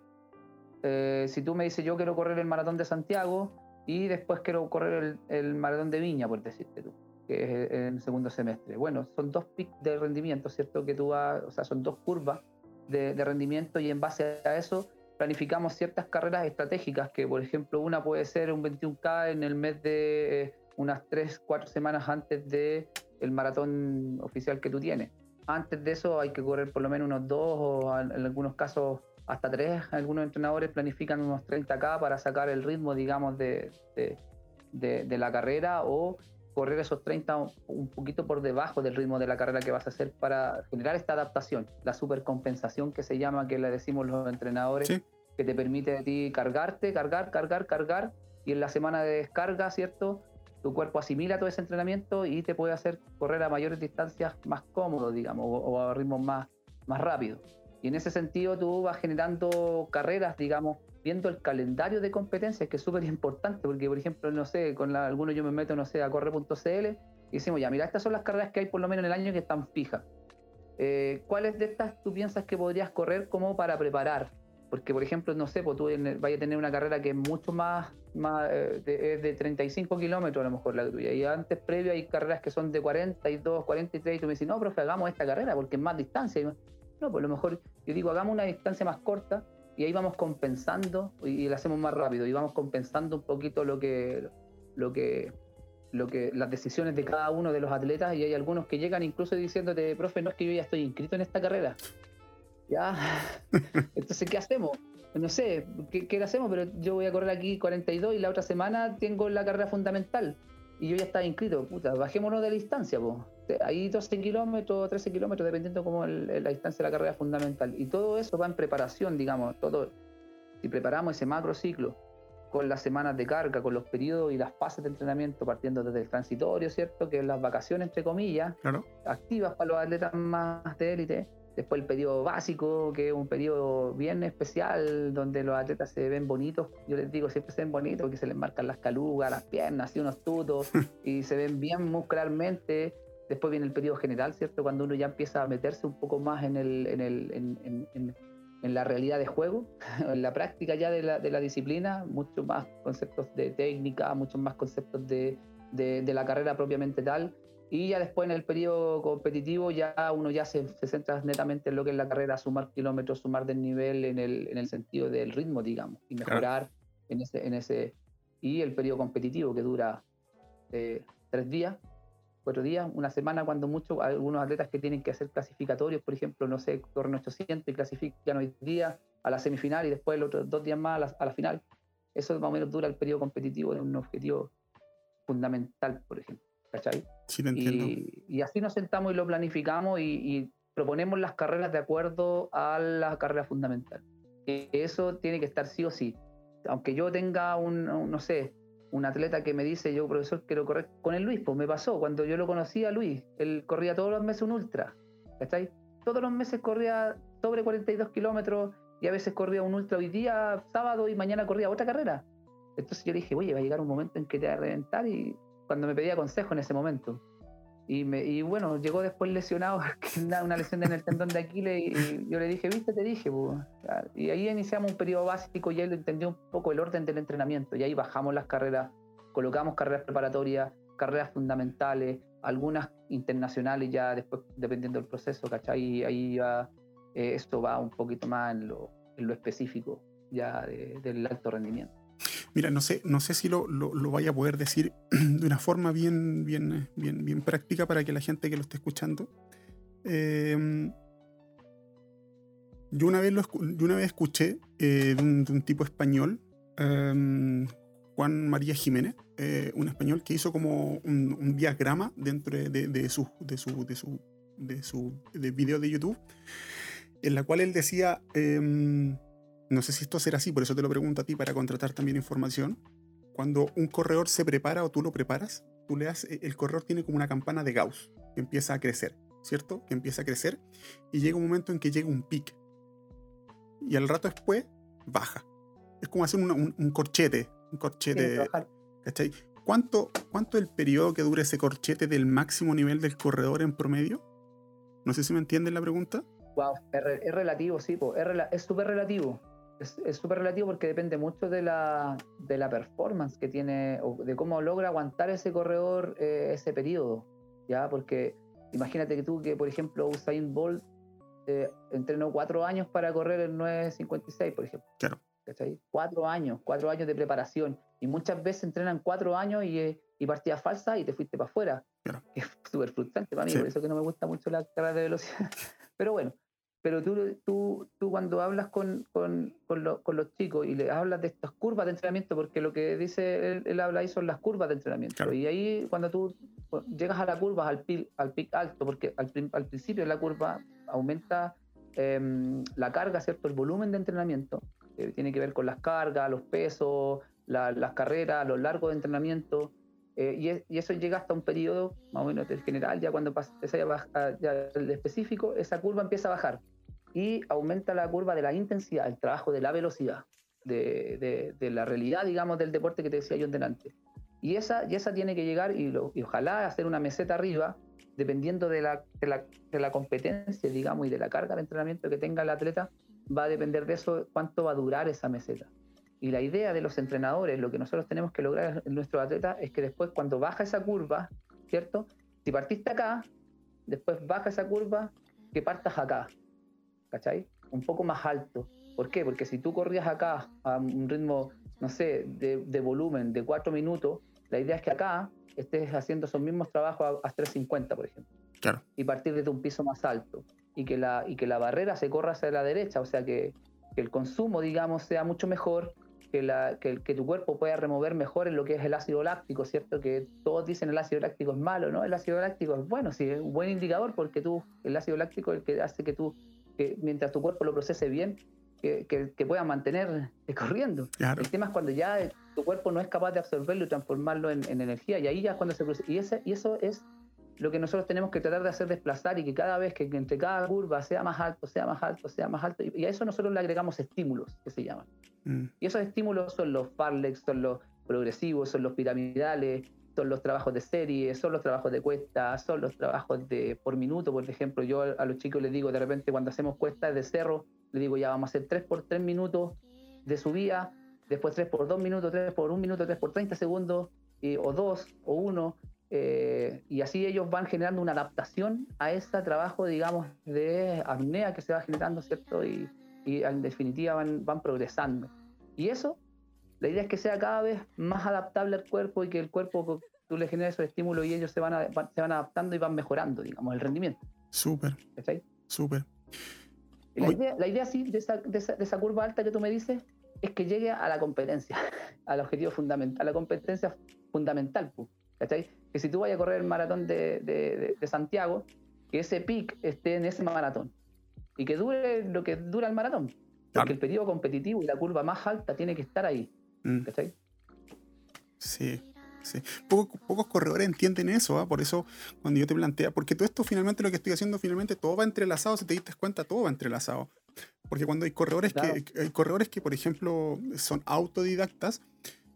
Eh, si tú me dices, yo quiero correr el maratón de Santiago y después quiero correr el, el maratón de Viña, por decirte tú, que es en el segundo semestre. Bueno, son dos picks de rendimiento, ¿cierto? Que tú vas, o sea, son dos curvas de, rendimiento y en base a eso planificamos ciertas carreras estratégicas, que por ejemplo una puede ser un 21K en el mes de eh, unas 3, 4 semanas antes del el maratón oficial que tú tienes. Antes de eso hay que correr por lo menos unos 2 o en algunos casos hasta 3. Algunos entrenadores planifican unos 30K para sacar el ritmo, digamos, de, de, de la carrera o correr esos 30 un poquito por debajo del ritmo de la carrera que vas a hacer para generar esta adaptación, la supercompensación que se llama, que le decimos los entrenadores, que te permite a ti cargarte, cargar, cargar, cargar, y en la semana de descarga, ¿cierto? Tu cuerpo asimila todo ese entrenamiento y te puede hacer correr a mayores distancias más cómodo, digamos, o, a ritmos más, más rápidos. Y en ese sentido tú vas generando carreras, digamos, viendo el calendario de competencias, que es súper importante, porque por ejemplo, no sé, con la, algunos yo me meto, no sé, a corre.cl y decimos, ya, mira, estas son las carreras que hay por lo menos en el año que están fijas. Eh, ¿Cuáles de estas tú piensas que podrías correr como para preparar? Porque, por ejemplo, no sé, pues tú vayas a tener una carrera que es mucho más, más eh, de, de, 35 kilómetros a lo mejor la tuya. Y antes, previo, hay carreras que son de 42, 43, y tú me dices, no, profe, hagamos esta carrera porque es más distancia. Y no, pues a lo mejor yo digo, hagamos una distancia más corta y ahí vamos compensando y, la hacemos más rápido y vamos compensando un poquito lo que, lo que, lo que, las decisiones de cada uno de los atletas y hay algunos que llegan incluso diciéndote, profe, no es que yo ya estoy inscrito en esta carrera. Ya. Entonces, ¿qué hacemos? No sé, ¿qué, ¿qué, hacemos? Pero yo voy a correr aquí 42 y la otra semana tengo la carrera fundamental. Y yo ya estaba inscrito. Puta, bajémonos de la distancia, pues. Ahí 12 kilómetros, 13 kilómetros, dependiendo como la distancia de la carrera fundamental. Y todo eso va en preparación, digamos. todo Si preparamos ese macro ciclo con las semanas de carga, con los periodos y las fases de entrenamiento, partiendo desde el transitorio, ¿cierto? Que es las vacaciones, entre comillas, activas para los atletas más de élite Después el periodo básico, que es un periodo bien especial, donde los atletas se ven bonitos. Yo les digo, siempre se ven bonitos, porque se les marcan las calugas, las piernas, y unos tutos, y se ven bien muscularmente. Después viene el periodo general, ¿cierto? Cuando uno ya empieza a meterse un poco más en, el, en, el, en, en, en la realidad de juego, en la práctica ya de la, de la disciplina, muchos más conceptos de técnica, muchos más conceptos de, de, de la carrera propiamente tal y ya después en el periodo competitivo ya uno ya se, se, centra netamente en lo que es la carrera, sumar kilómetros, sumar del nivel en el, en el sentido del ritmo, digamos, y mejorar en, ese, en ese... Y el periodo competitivo que dura eh, tres días, cuatro días, una semana cuando mucho, algunos atletas que tienen que hacer clasificatorios, por ejemplo, no sé, corren 800 y clasifican hoy día a la semifinal y después los otros dos días más a la, a la final. Eso más o menos dura el periodo competitivo de un objetivo fundamental, por ejemplo. ¿cachai? Sí, te entiendo. Y, así nos sentamos y lo planificamos y, proponemos las carreras de acuerdo a la carrera fundamental. Eso tiene que estar sí o sí. Aunque yo tenga un, no sé, un atleta que me dice, yo profesor quiero correr con el Luis, pues me pasó, cuando yo lo conocí a Luis, él corría todos los meses un ultra, ¿cachai? Todos los meses corría sobre 42 kilómetros y a veces corría un ultra hoy día, sábado y mañana corría otra carrera. Entonces yo le dije, oye, va a llegar un momento en que te va a reventar y cuando me pedía consejo en ese momento. Y, me, y bueno, llegó después lesionado, una lesión en el tendón de Aquiles, y, yo le dije, viste, te dije, y ahí iniciamos un periodo básico y él entendió un poco el orden del entrenamiento, y ahí bajamos las carreras, colocamos carreras preparatorias, carreras fundamentales, algunas internacionales ya después, dependiendo del proceso, ¿cachai? Y ahí ya eh, esto va un poquito más en lo, en lo específico ya del alto rendimiento. Mira, no sé, no sé si lo, lo, vaya a poder decir de una forma bien, bien, bien, bien práctica para que la gente que lo esté escuchando. Em, yo, una vez lo, una vez escuché eh, de, un, tipo español, em, Juan María Jiménez, eh, un español que hizo como un, diagrama dentro de, de, su, de, su, de, su, de su de video de YouTube, en la cual él decía em, no sé si esto será así, por eso te lo pregunto a ti para contratar también información. Cuando un corredor se prepara o tú lo preparas, tú le das, el corredor tiene como una campana de Gauss que empieza a crecer, ¿cierto? Que empieza a crecer y llega un momento en que llega un pic. Y al rato después baja. Es como hacer un, corchete, un corchete. ¿Cachai? ¿Cuánto, ¿Cuánto es el periodo que dura ese corchete del máximo nivel del corredor en promedio? No sé si me entienden la pregunta. Wow, es, relativo, sí, es súper relativo es súper relativo porque depende mucho de la, de la performance que tiene o de cómo logra aguantar ese corredor eh, ese periodo. ¿ya? Porque imagínate que tú, que por ejemplo Usain Bolt eh, entrenó cuatro años para correr el 9.56, por ejemplo. Claro. ¿cachai? Cuatro años, cuatro años de preparación. Y muchas veces entrenan cuatro años y, eh, y partidas falsas y te fuiste para afuera. Claro. es súper frustrante para mí, por eso que no me gusta mucho la carrera de velocidad. Pero bueno, pero tú, tú, tú cuando hablas con, con, con, los chicos y le hablas de estas curvas de entrenamiento, porque lo que dice él, habla ahí son las curvas de entrenamiento. Y ahí cuando tú llegas a la curva, al pic, al pic alto, porque al, al principio de la curva aumenta em, la carga, ¿cierto? El volumen de entrenamiento, que tiene que ver con las cargas, los pesos, las carreras, los largos de entrenamiento. Eh, y, eso llega hasta un periodo más o menos del general, ya cuando pasa ya, ya el específico, esa curva empieza a bajar y aumenta la curva de la intensidad, el trabajo de la velocidad, de, la realidad, digamos, del deporte que te decía yo en delante. Y esa, y esa tiene que llegar y, y ojalá hacer una meseta arriba, dependiendo de la, de la, de la competencia, digamos, y de la carga de entrenamiento que tenga el atleta, va a depender de eso cuánto va a durar esa meseta. Y la idea de los entrenadores, lo que nosotros tenemos que lograr en nuestro atleta es que después cuando baja esa curva, ¿cierto? Si partiste acá, después baja esa curva, que partas acá, ¿cachai? Un poco más alto. ¿Por qué? Porque si tú corrías acá a un ritmo, no sé, de, de volumen de 4 minutos, la idea es que acá estés haciendo esos mismos trabajos a, a 350, por ejemplo. Claro. Y partir desde un piso más alto. Y que la, y que la barrera se corra hacia la derecha, o sea que, que el consumo, digamos, sea mucho mejor que, la, que, tu cuerpo pueda remover mejor en lo que es el ácido láctico, ¿cierto? Que todos dicen el ácido láctico es malo, ¿no? El ácido láctico es bueno, sí, es un buen indicador porque tú, el ácido láctico es el que hace que tú, que mientras tu cuerpo lo procese bien, que, que, pueda mantener corriendo. El tema es cuando ya tu cuerpo no es capaz de absorberlo y transformarlo en, energía, y ahí ya es cuando se produce. Y, ese, y eso es lo que nosotros tenemos que tratar de hacer desplazar y que cada vez que entre cada curva sea más alto, sea más alto, sea más alto, y a eso nosotros le agregamos estímulos, que se llaman. Mm. Y esos estímulos son los farlex, son los progresivos, son los piramidales, son los trabajos de serie, son los trabajos de cuesta, son los trabajos de por minuto, por ejemplo, yo a los chicos les digo de repente cuando hacemos cuestas de cerro, les digo ya vamos a hacer 3 por 3 minutos de subida, después 3 por 2 minutos, 3 por 1 minuto, 3 por 30 segundos, o 2 o 1, eh, y así ellos van generando una adaptación a ese trabajo, digamos, de apnea que se va generando, ¿cierto? Y, y en definitiva van, van progresando. Y eso, la idea es que sea cada vez más adaptable al cuerpo y que el cuerpo, tú le generes esos estímulos y ellos se van, se van adaptando y van mejorando, digamos, el rendimiento. Súper. Súper. La idea, la idea sí de esa, de, esa, curva alta que tú me dices es que llegue a la competencia, al objetivo fundamental, a la competencia fundamental. ¿cachai? Que si tú vayas a correr el maratón de, de, de Santiago, que ese pic esté en ese maratón y que dure lo que dura el maratón. Porque el periodo competitivo y la curva más alta tiene que estar ahí. Mm. ¿Cachai? Sí, sí. pocos corredores entienden eso, ¿ah? por eso cuando yo te plantea, porque todo esto finalmente lo que estoy haciendo, finalmente todo va entrelazado, si te diste cuenta, todo va entrelazado. Porque cuando hay corredores, que, hay corredores que, por ejemplo, son autodidactas,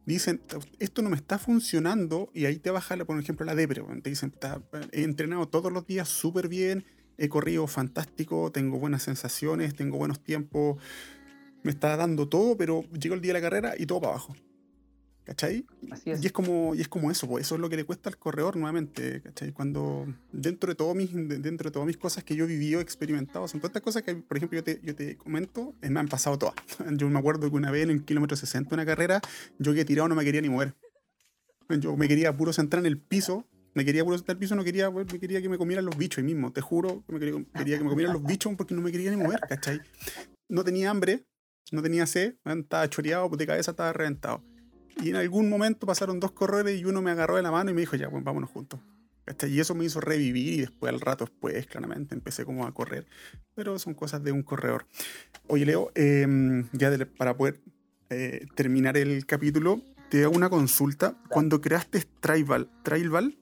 dicen, esto no me está funcionando, y ahí te baja, por ejemplo, la depre. Te dicen, he entrenado todos los días súper bien, he corrido fantástico, tengo buenas sensaciones, tengo buenos tiempos, me está dando todo, pero llegó el día de la carrera y todo para abajo. ¿Cachai? Así es. Y es como, y es como eso, pues eso es lo que le cuesta al corredor nuevamente, ¿cachai? Cuando dentro de, todo mis, dentro de todas mis cosas que yo he vivido, experimentado, son todas estas cosas que, por ejemplo, yo te, yo te comento, eh, me han pasado todas. Yo me acuerdo que una vez en el kilómetro 60 una carrera, yo que he tirado no me quería ni mover. Yo me quería puro centrar en el piso me quería puro sentar al piso, no quería, me quería que me comieran los bichos ahí mismo. Te juro me quería, que me comieran los bichos porque no me quería ni mover, ¿cachai? No tenía hambre, no tenía sed, estaba choreado, de cabeza estaba reventado. Y en algún momento pasaron dos corredores y uno me agarró de la mano y me dijo, ya, pues vámonos juntos. Y eso me hizo revivir y después, al rato después, claramente, empecé como a correr. Pero son cosas de un corredor. Oye, Leo, em, ya para poder eh, terminar el capítulo, te hago una consulta. Cuando creaste Trailval, Trailval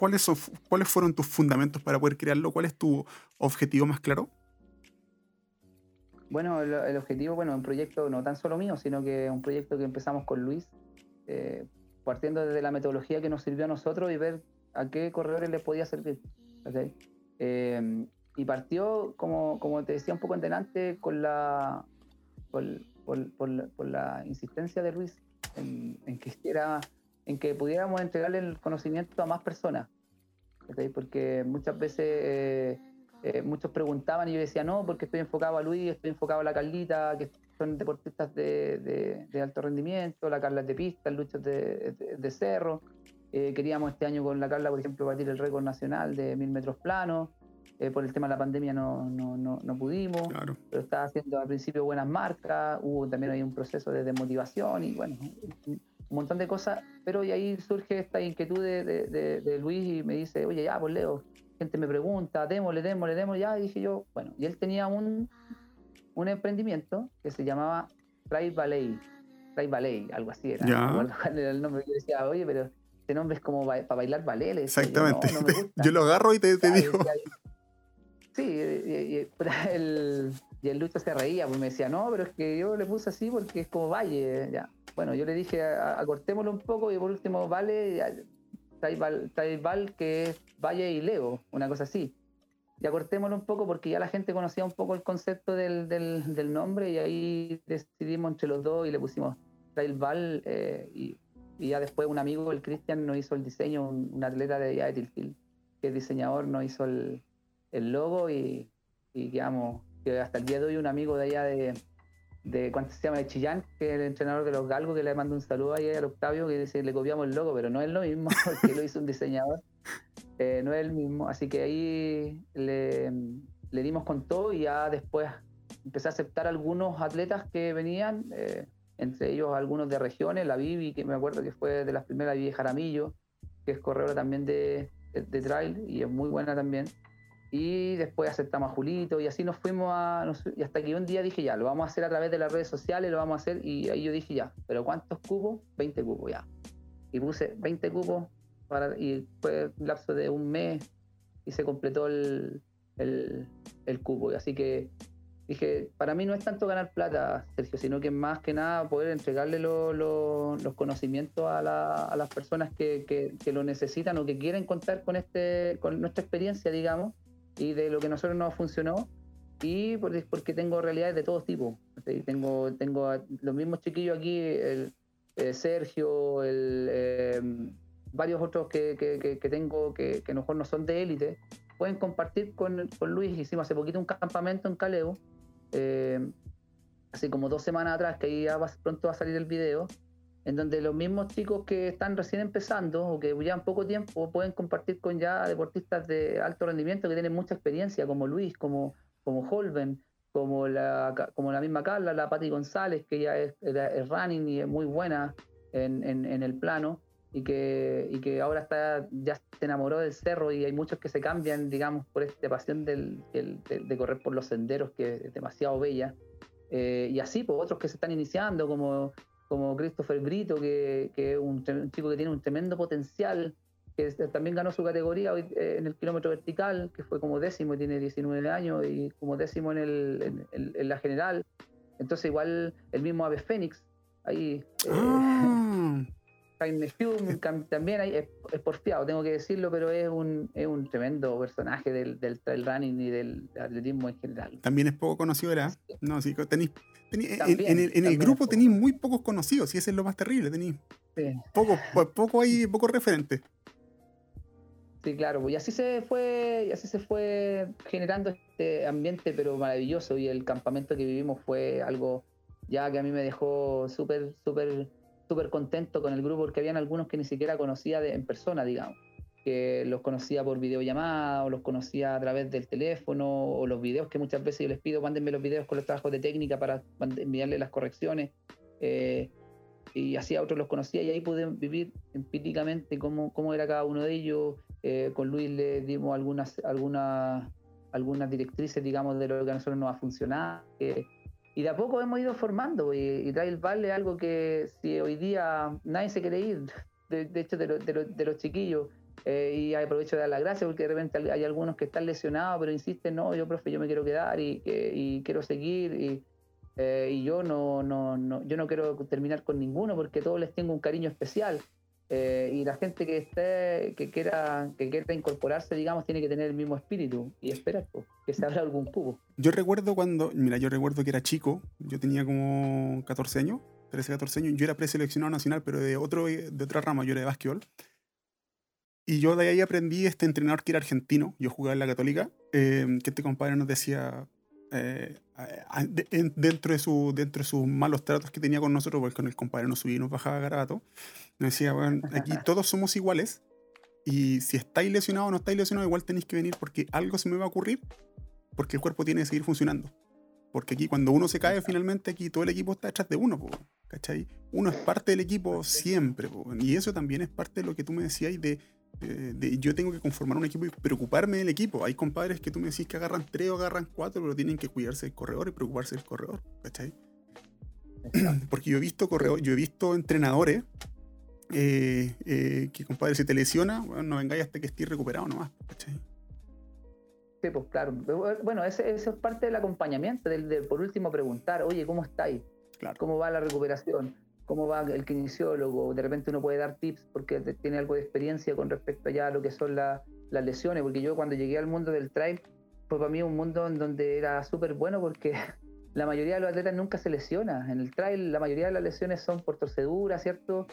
¿cuáles, ¿cuáles fueron tus fundamentos para poder crearlo? ¿Cuál es tu objetivo más claro? Bueno, el, objetivo, bueno, un proyecto no tan solo mío, sino que un proyecto que empezamos con Luis, eh, partiendo desde la metodología que nos sirvió a nosotros y ver a qué corredores les podía servir. Eh, y partió, como, como te decía un poco en delante, con la, por, la insistencia de Luis en, en que hiciera en que pudiéramos entregarle el conocimiento a más personas. Porque muchas veces eh, eh, muchos preguntaban y yo decía, no, porque estoy enfocado a Luis, estoy enfocado a la Carlita, que son deportistas de, alto rendimiento, la Carla es de pista, el Lucho de, de, cerro. Eh, queríamos este año con la Carla, por ejemplo, batir el récord nacional de mil metros planos. por el tema de la pandemia no, no, no, pudimos, pero estaba haciendo al principio buenas marcas, hubo también hay un proceso de desmotivación y bueno, un montón de cosas, pero y ahí surge esta inquietud de, de, Luis y me dice, oye, ya, pues Leo, gente me pregunta, démosle, démosle, démosle, ya, y dije yo, bueno, y él tenía un, un emprendimiento que se llamaba Try Ballet, Try Ballet, algo así era, ya. no era el nombre, yo decía, oye, pero este nombre es como para bailar ballet. Exactamente, yo, lo agarro y te, te digo. Sí, Sí, y, el, y el Lucho se reía, pues me decía, no, pero es que yo le puse así porque es como Valle, ya. Bueno, yo le dije, acortémoslo un poco y por último, vale, Val, que es Valle y Leo, una cosa así. Y acortémoslo un poco porque ya la gente conocía un poco el concepto del, del, nombre y ahí decidimos entre los dos y le pusimos Trail Val eh, y, ya después un amigo, el Cristian, nos hizo el diseño, un, atleta de Yaetilfield, que es diseñador, nos hizo el, el logo y, y digamos, que hasta el día de hoy un amigo de allá de, de ¿cuánto se llama? De Chillán, que es el entrenador de los galgos, que le mando un saludo ahí al Octavio, que dice, le copiamos el logo, pero no es lo mismo, porque lo hizo un diseñador, eh, no es el mismo, así que ahí le, dimos con todo y ya después empecé a aceptar algunos atletas que venían, eh, entre ellos algunos de regiones, la Bibi, que me acuerdo que fue de las primeras, Vivi Jaramillo, que es corredora también de, de trail y es muy buena también. Y después aceptamos a Julito y así nos fuimos a... y hasta que un día dije ya, lo vamos a hacer a través de las redes sociales, lo vamos a hacer y ahí yo dije ya, pero ¿cuántos cubos? 20 cubos ya. Y puse 20 cubos para, y fue un lapso de un mes y se completó el, el, el cubo. Así que dije, para mí no es tanto ganar plata, Sergio, sino que más que nada poder entregarle los conocimientos a, a, las personas que, que, que, lo necesitan o que quieren contar con, este, con nuestra experiencia, digamos, y de lo que nosotros nos funcionó y porque tengo realidades de todos tipos. Tengo, tengo los mismos chiquillos aquí, el, eh, Sergio, el, em, varios otros que, que, tengo que, mejor no son de élite, pueden compartir con, con, Luis. Hicimos hace poquito un campamento en Caleo, eh, así como dos semanas atrás, que ahí ya pronto va a salir el video, en donde los mismos chicos que están recién empezando o que llevan poco tiempo pueden compartir con ya deportistas de alto rendimiento que tienen mucha experiencia, como Luis, como, como Holben, como la, como la misma Carla, la Patti González, que ya es, running y es muy buena en, en, el plano y que, y que ahora está, ya se enamoró del cerro y hay muchos que se cambian, digamos, por esta pasión del, de correr por los senderos, que es demasiado bella. Eh, y así, pues otros que se están iniciando, como como Christopher Brito, que, es un, chico que tiene un tremendo potencial, que también ganó su categoría eh, en el kilómetro vertical, que fue como décimo tiene 19 años, y como décimo en, el, en, la general. Entonces igual el mismo Ave Fénix, ahí... Eh, ah. Jaime Hume también hay, es, porfiado, tengo que decirlo, pero es un, es un tremendo personaje del, del, trail running y del atletismo en general. También es poco conocido, ¿verdad? No, sí, tenéis, en, el, en el grupo tenéis muy pocos conocidos, y ese es lo más terrible, tenéis sí. poco, poco hay, poco referente. Sí, claro, pues, y así se fue, y así se fue generando este ambiente, pero maravilloso, y el campamento que vivimos fue algo ya que a mí me dejó súper, súper súper contento con el grupo porque habían algunos que ni siquiera conocía de, en persona, digamos, que los conocía por videollamada o los conocía a través del teléfono o los videos que muchas veces yo les pido, mándenme los videos con los trabajos de técnica para enviarle las correcciones. Eh, y así a otros los conocía y ahí pude vivir empíricamente cómo, cómo era cada uno de ellos. Eh, con Luis le dimos algunas, algunas, algunas directrices, digamos, de lo que a nosotros nos ha funcionado. Eh, y de a poco hemos ido formando y, Trail Val es algo que si hoy día nadie se quiere ir, de, hecho de, de, los chiquillos, eh, y aprovecho de dar las gracias porque de repente hay algunos que están lesionados, pero insisten, no, yo profe, yo me quiero quedar y, y quiero seguir y, eh, y yo no, no, no, yo no quiero terminar con ninguno porque todos les tengo un cariño especial. Eh, y la gente que esté, que quiera, que quiera incorporarse, digamos, tiene que tener el mismo espíritu y esperar que se abra algún cubo. Yo recuerdo cuando, mira, yo recuerdo que era chico, yo tenía como 14 años, 13, 14 años, yo era preseleccionado nacional, pero de, otro, de otra rama, yo era de básquetbol. Y yo de ahí aprendí este entrenador que era argentino, yo jugaba en la católica, eh, que este compadre nos decía, eh, dentro, de su, dentro de sus malos tratos que tenía con nosotros, porque con el compadre nos subía y nos bajaba garabato, nos decía, bueno, aquí todos somos iguales y si estáis lesionados o no estáis lesionados, igual tenéis que venir porque algo se me va a ocurrir, porque el cuerpo tiene que seguir funcionando. Porque aquí cuando uno se cae, finalmente aquí todo el equipo está detrás de uno, ¿cachai? Uno es parte del equipo siempre, y eso también es parte de lo que tú me decías de de, yo tengo que conformar un equipo y preocuparme del equipo. Hay compadres que tú me decís que agarran tres o agarran cuatro, pero tienen que cuidarse del corredor y preocuparse del corredor, ¿cachai? Porque yo he visto corredor, yo he visto entrenadores eh, eh, que compadre si te lesiona, bueno, no vengáis hasta que estés recuperado nomás, ¿cachai? Sí, pues claro. Bueno, eso es parte del acompañamiento, del, por último preguntar, oye, ¿cómo estáis? Claro. ¿Cómo va la recuperación? ¿Cómo va el kinesiólogo? De repente uno puede dar tips porque tiene algo de experiencia con respecto ya a lo que son las lesiones, porque yo cuando llegué al mundo del trail, fue para mí un mundo en donde era súper bueno porque la mayoría de los atletas nunca se lesiona. En el trail la mayoría de las lesiones son por torcedura, ¿cierto?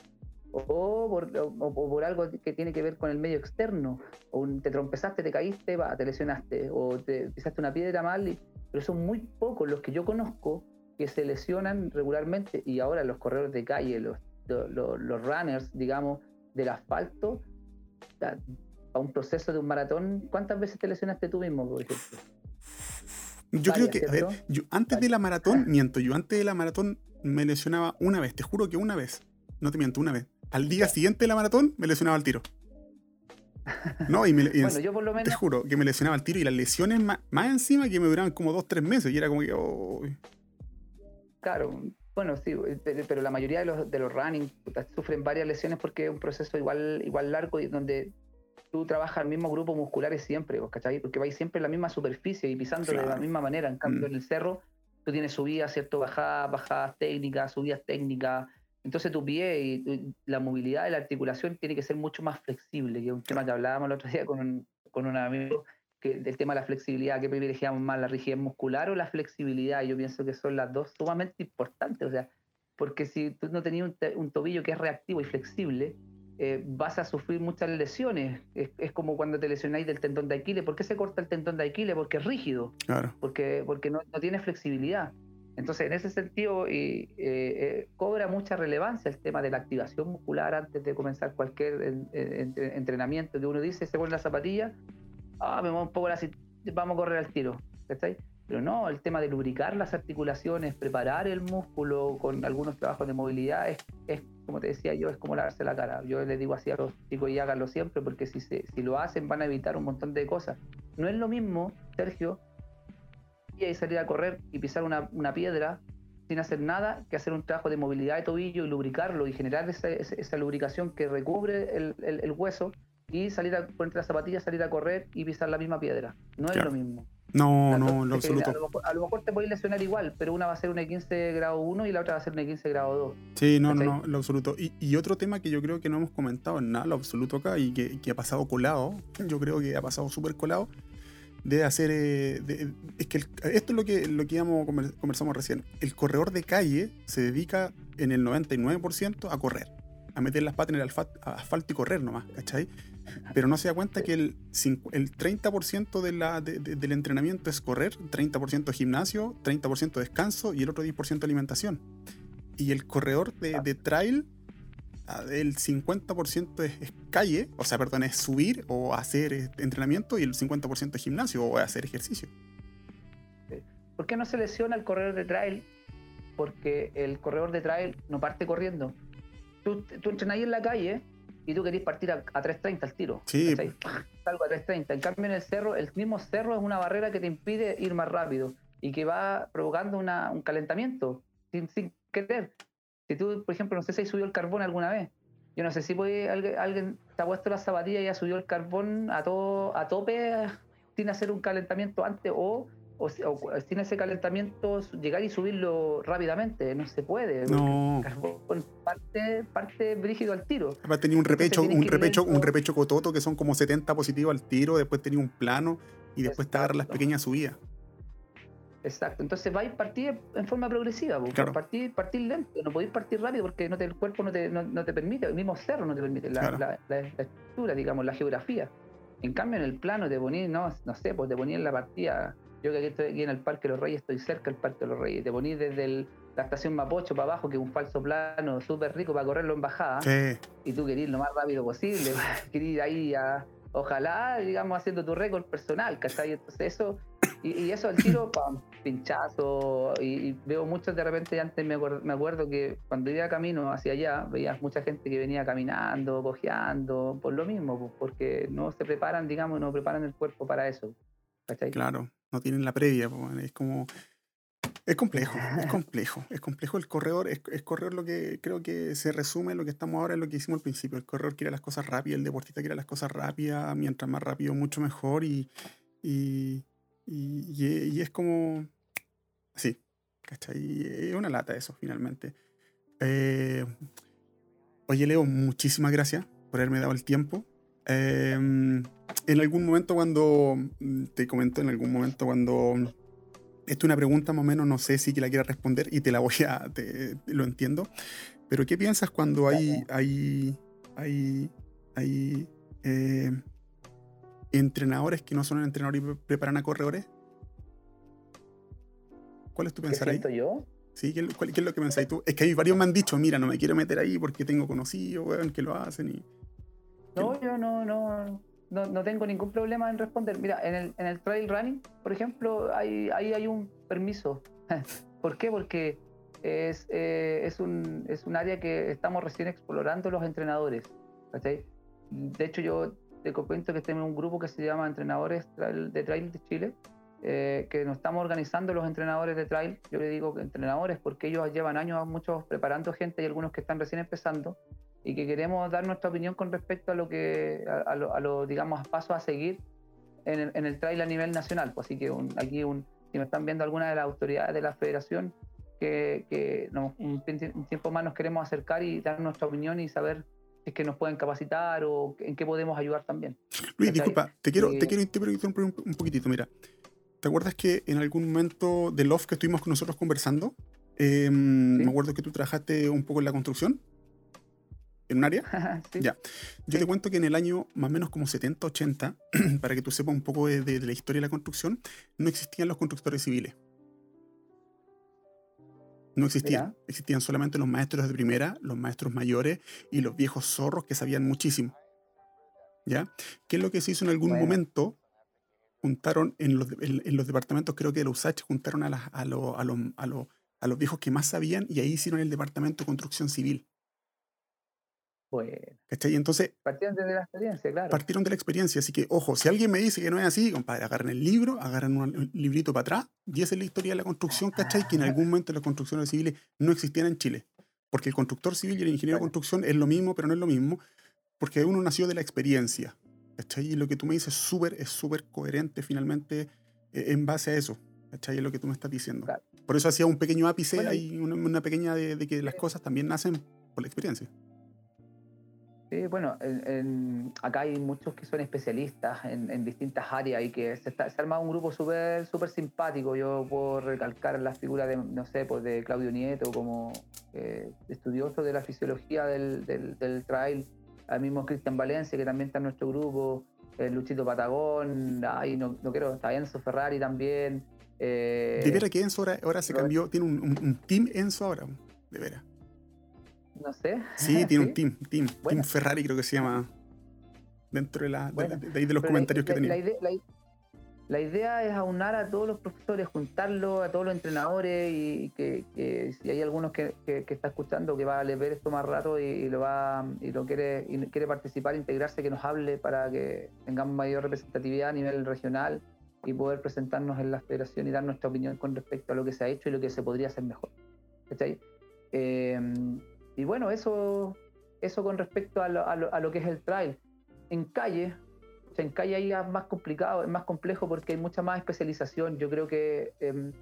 O por, algo que tiene que ver con el medio externo. O te trompezaste, te caíste, va, te lesionaste. O te pisaste una piedra mal. pero son muy pocos los que yo conozco que se lesionan regularmente. Y ahora los corredores de calle, los, los, runners, digamos, del asfalto, a un proceso de un maratón, ¿cuántas veces te lesionaste tú mismo, por ejemplo? Yo creo que, a ver, yo antes de la maratón, miento, yo antes de la maratón me lesionaba una vez, te juro que una vez, no te miento, una vez. Al día siguiente de la maratón me lesionaba al tiro. No, y, me, bueno, yo por lo menos... te juro que me lesionaba al tiro y las lesiones más, encima que me duraban como dos, tres meses y era como que... Oh. Claro, bueno, sí, pero la mayoría de los, de los running sufren varias lesiones porque es un proceso igual, igual largo y donde tú trabajas el mismo grupo musculares siempre, ¿cachai? Porque vais siempre en la misma superficie y pisando de la misma manera. En cambio, mm. en el cerro, tú tienes subidas, ¿cierto? Bajadas, bajadas técnicas, subidas técnicas. Entonces tu pie y la movilidad de la articulación tiene que ser mucho más flexible, que es un tema que hablábamos el otro día con un, con un amigo, que, del tema de la flexibilidad, que privilegiamos más, la rigidez muscular o la flexibilidad. Yo pienso que son las dos sumamente importantes, o sea, porque si tú no tenías un tobillo que es reactivo y flexible, eh, vas a sufrir muchas lesiones. Es, como cuando te lesionáis del tendón de Aquiles. ¿Por qué se corta el tendón de Aquiles? Porque es rígido. Claro. Porque, porque no, tiene flexibilidad. Entonces, en ese sentido, eh, eh, cobra mucha relevancia el tema de la activación muscular antes de comenzar cualquier entrenamiento que uno dice, se pone la zapatilla, ah, me muevo un poco la vamos a correr al tiro. Pero no, el tema de lubricar las articulaciones, preparar el músculo con algunos trabajos de movilidad es, es como te decía yo, es como lavarse la cara. Yo les digo así a los chicos y háganlo siempre, porque si, se, si lo hacen van a evitar un montón de cosas. No es lo mismo, Sergio, y salir a correr y pisar una, piedra sin hacer nada que hacer un trabajo de movilidad de tobillo y lubricarlo y generar esa, esa, lubricación que recubre el, el, hueso y salir a ponerte las zapatillas, salir a correr y pisar la misma piedra. No es lo mismo. No, no, en lo absoluto. A lo, mejor, te puedes lesionar igual, pero una va a ser una 15 grado 1 y la otra va a ser una 15 grado 2. Sí, no, no, no, lo absoluto. Y, otro tema que yo creo que no hemos comentado en nada, lo absoluto acá, y que, ha pasado colado, yo creo que ha pasado súper colado, de hacer. Eh, es que esto es lo que, lo que íbamos, conversamos recién. El corredor de calle se dedica en el 99% a correr, a meter las patas en el asfalto y correr nomás, ¿cachai? Pero no se da cuenta que el, el 30% de la, del entrenamiento es correr, 30% gimnasio, 30% descanso y el otro 10% alimentación. Y el corredor de, trail, ah, el 50% es, calle, o sea, perdón, es subir o hacer eh, entrenamiento y el 50% es gimnasio o hacer ejercicio. ¿Por qué no se lesiona el corredor de trail? Porque el corredor de trail no parte corriendo. Tú, tú entrenas ahí en la calle y tú querés partir a, 3.30 al tiro. Sí. Salgo a 3.30. En cambio, en el cerro, el mismo cerro es una barrera que te impide ir más rápido y que va provocando un calentamiento sin, sin querer. Si tú, por ejemplo, no sé si has subido el carbón alguna vez. Yo no sé si puede, alguien, alguien te ha puesto la zapatilla y ha subido el carbón a, todo, a tope sin hacer un calentamiento antes o o, sin ese calentamiento llegar y subirlo rápidamente, no se puede. No. parte, parte brígido al tiro. Además tenía un repecho, un repecho, un repecho cototo que son como 70 positivos al tiro, después tenía un plano y después te agarras las pequeñas subidas. Exacto, entonces vais a partir en forma progresiva, partir, partir lento, no podéis partir rápido porque no te, el cuerpo no te, no, te permite, el mismo cerro no te permite, la, la, la, estructura, digamos, la geografía. En cambio, en el plano te ponís, no, no sé, pues te ponís en la partida yo que aquí estoy aquí en el Parque de los Reyes, estoy cerca del Parque de los Reyes. Te ponís desde la estación Mapocho para abajo, que es un falso plano súper rico para correrlo en bajada. Y tú querís lo más rápido posible. querís ir ahí a, ojalá, digamos, haciendo tu récord personal, ¿cachai? Entonces eso, y, eso al tiro, pam, pinchazo. Y, veo muchos de repente, antes me acuerdo, me acuerdo que cuando iba camino hacia allá, veías mucha gente que venía caminando, cojeando, por lo mismo, porque no se preparan, digamos, no preparan el cuerpo para eso. ¿cachai? Claro no tienen la previa. es como. Es complejo, es complejo, es complejo el corredor, es, corredor lo que creo que se resume lo que estamos ahora en lo que hicimos al principio. El corredor quiere las cosas rápidas, el deportista quiere las cosas rápidas, mientras más rápido, mucho mejor. Y, y, y, es como así, ¿cachai? Es una lata eso, finalmente. Eh, oye, Leo, muchísimas gracias por haberme dado el tiempo. Em, en algún momento cuando, te comento, en algún momento cuando, esto es una pregunta más o menos, no sé si que la quiera responder y te la voy a, lo entiendo, pero ¿qué piensas cuando hay, hay, hay, hay eh, entrenadores que no son entrenadores y preparan a corredores? ¿Cuál es tu pensar ahí? yo? Sí, ¿qué, es lo que pensáis tú? Es que hay varios me han dicho, mira, no me quiero meter ahí porque tengo conocidos, que lo hacen y... No, yo no, no, no, tengo ningún problema en responder. Mira, en el, en el trail running, por ejemplo, ahí hay, hay, un permiso. ¿Por qué? Porque es, eh, es, un, es un área que estamos recién explorando los entrenadores. De hecho, yo te comento que tenemos un grupo que se llama Entrenadores de Trail de Chile, eh, que nos estamos organizando los entrenadores de trail. Yo le digo entrenadores porque ellos llevan años muchos preparando gente y algunos que están recién empezando y que queremos dar nuestra opinión con respecto a lo que, a, lo, digamos, pasos a seguir en el, en el, trail a nivel nacional. Pues así que aquí, un, si me están viendo alguna de las autoridades de la federación, que, que un, tiempo más nos queremos acercar y dar nuestra opinión y saber si es que nos pueden capacitar o en qué podemos ayudar también. Luis, disculpa, te quiero, te quiero interrumpir un, un poquitito. Mira, ¿te acuerdas que en algún momento del off que estuvimos con nosotros conversando, em, me acuerdo que tú trabajaste un poco en la construcción? En un área. Ya. Yo te cuento que en el año más o menos como 70, 80, para que tú sepas un poco de, la historia de la construcción, no existían los constructores civiles. No existían. Existían solamente los maestros de primera, los maestros mayores y los viejos zorros que sabían muchísimo. ¿Ya? ¿Qué es lo que se hizo en algún momento? Juntaron en los, en, los, departamentos, creo que de los USACH, juntaron a, a, a, a los viejos que más sabían y ahí hicieron el departamento de construcción civil. Bueno. ¿Cachai? Entonces. Partieron de la experiencia, claro. Partieron de la experiencia. Así que, ojo, si alguien me dice que no es así, compadre, agarren el libro, agarran un librito para atrás, y esa es la historia de la construcción, ¿cachai? Que en algún momento las construcciones civiles no existían en Chile. Porque el constructor civil y el ingeniero de construcción es lo mismo, pero no es lo mismo, porque uno nació de la experiencia. ¿cachai? Y lo que tú me dices súper, es súper coherente finalmente eh, en base a eso. ¿cachai? Es lo que tú me estás diciendo. Por eso hacía un pequeño ápice, hay una, pequeña de que las cosas también nacen por la experiencia. Sí, bueno, acá hay muchos que son especialistas en, distintas áreas y que se, está, se arma un grupo súper super simpático. Yo puedo recalcar la figura de, no sé, pues de Claudio Nieto como eh, estudioso de la fisiología del, del, trail, al mismo Cristian Valencia, que también está en nuestro grupo, el Luchito Patagón, ay, no, no quiero, está Enzo Ferrari también. Eh, de veras que Enzo ahora, se cambió, tiene un, un, un team Enzo ahora, de veras. No sé. Sí, tiene un team, team, team Ferrari creo que se llama. Dentro de, la, de, ahí de los comentarios que tenía. La idea, es aunar a todos los profesores, juntarlo a todos los entrenadores y que, si hay algunos que, que, está escuchando que va a ver esto más rato y, lo va y lo quiere y quiere participar, integrarse, que nos hable para que tengamos mayor representatividad a nivel regional y poder presentarnos en la federación y dar nuestra opinión con respecto a lo que se ha hecho y lo que se podría hacer mejor. ¿Está eh, y bueno, eso, eso con respecto a lo, que es el trail. En calle, en calle ahí es más complicado, es más complejo porque hay mucha más especialización. Yo creo que em,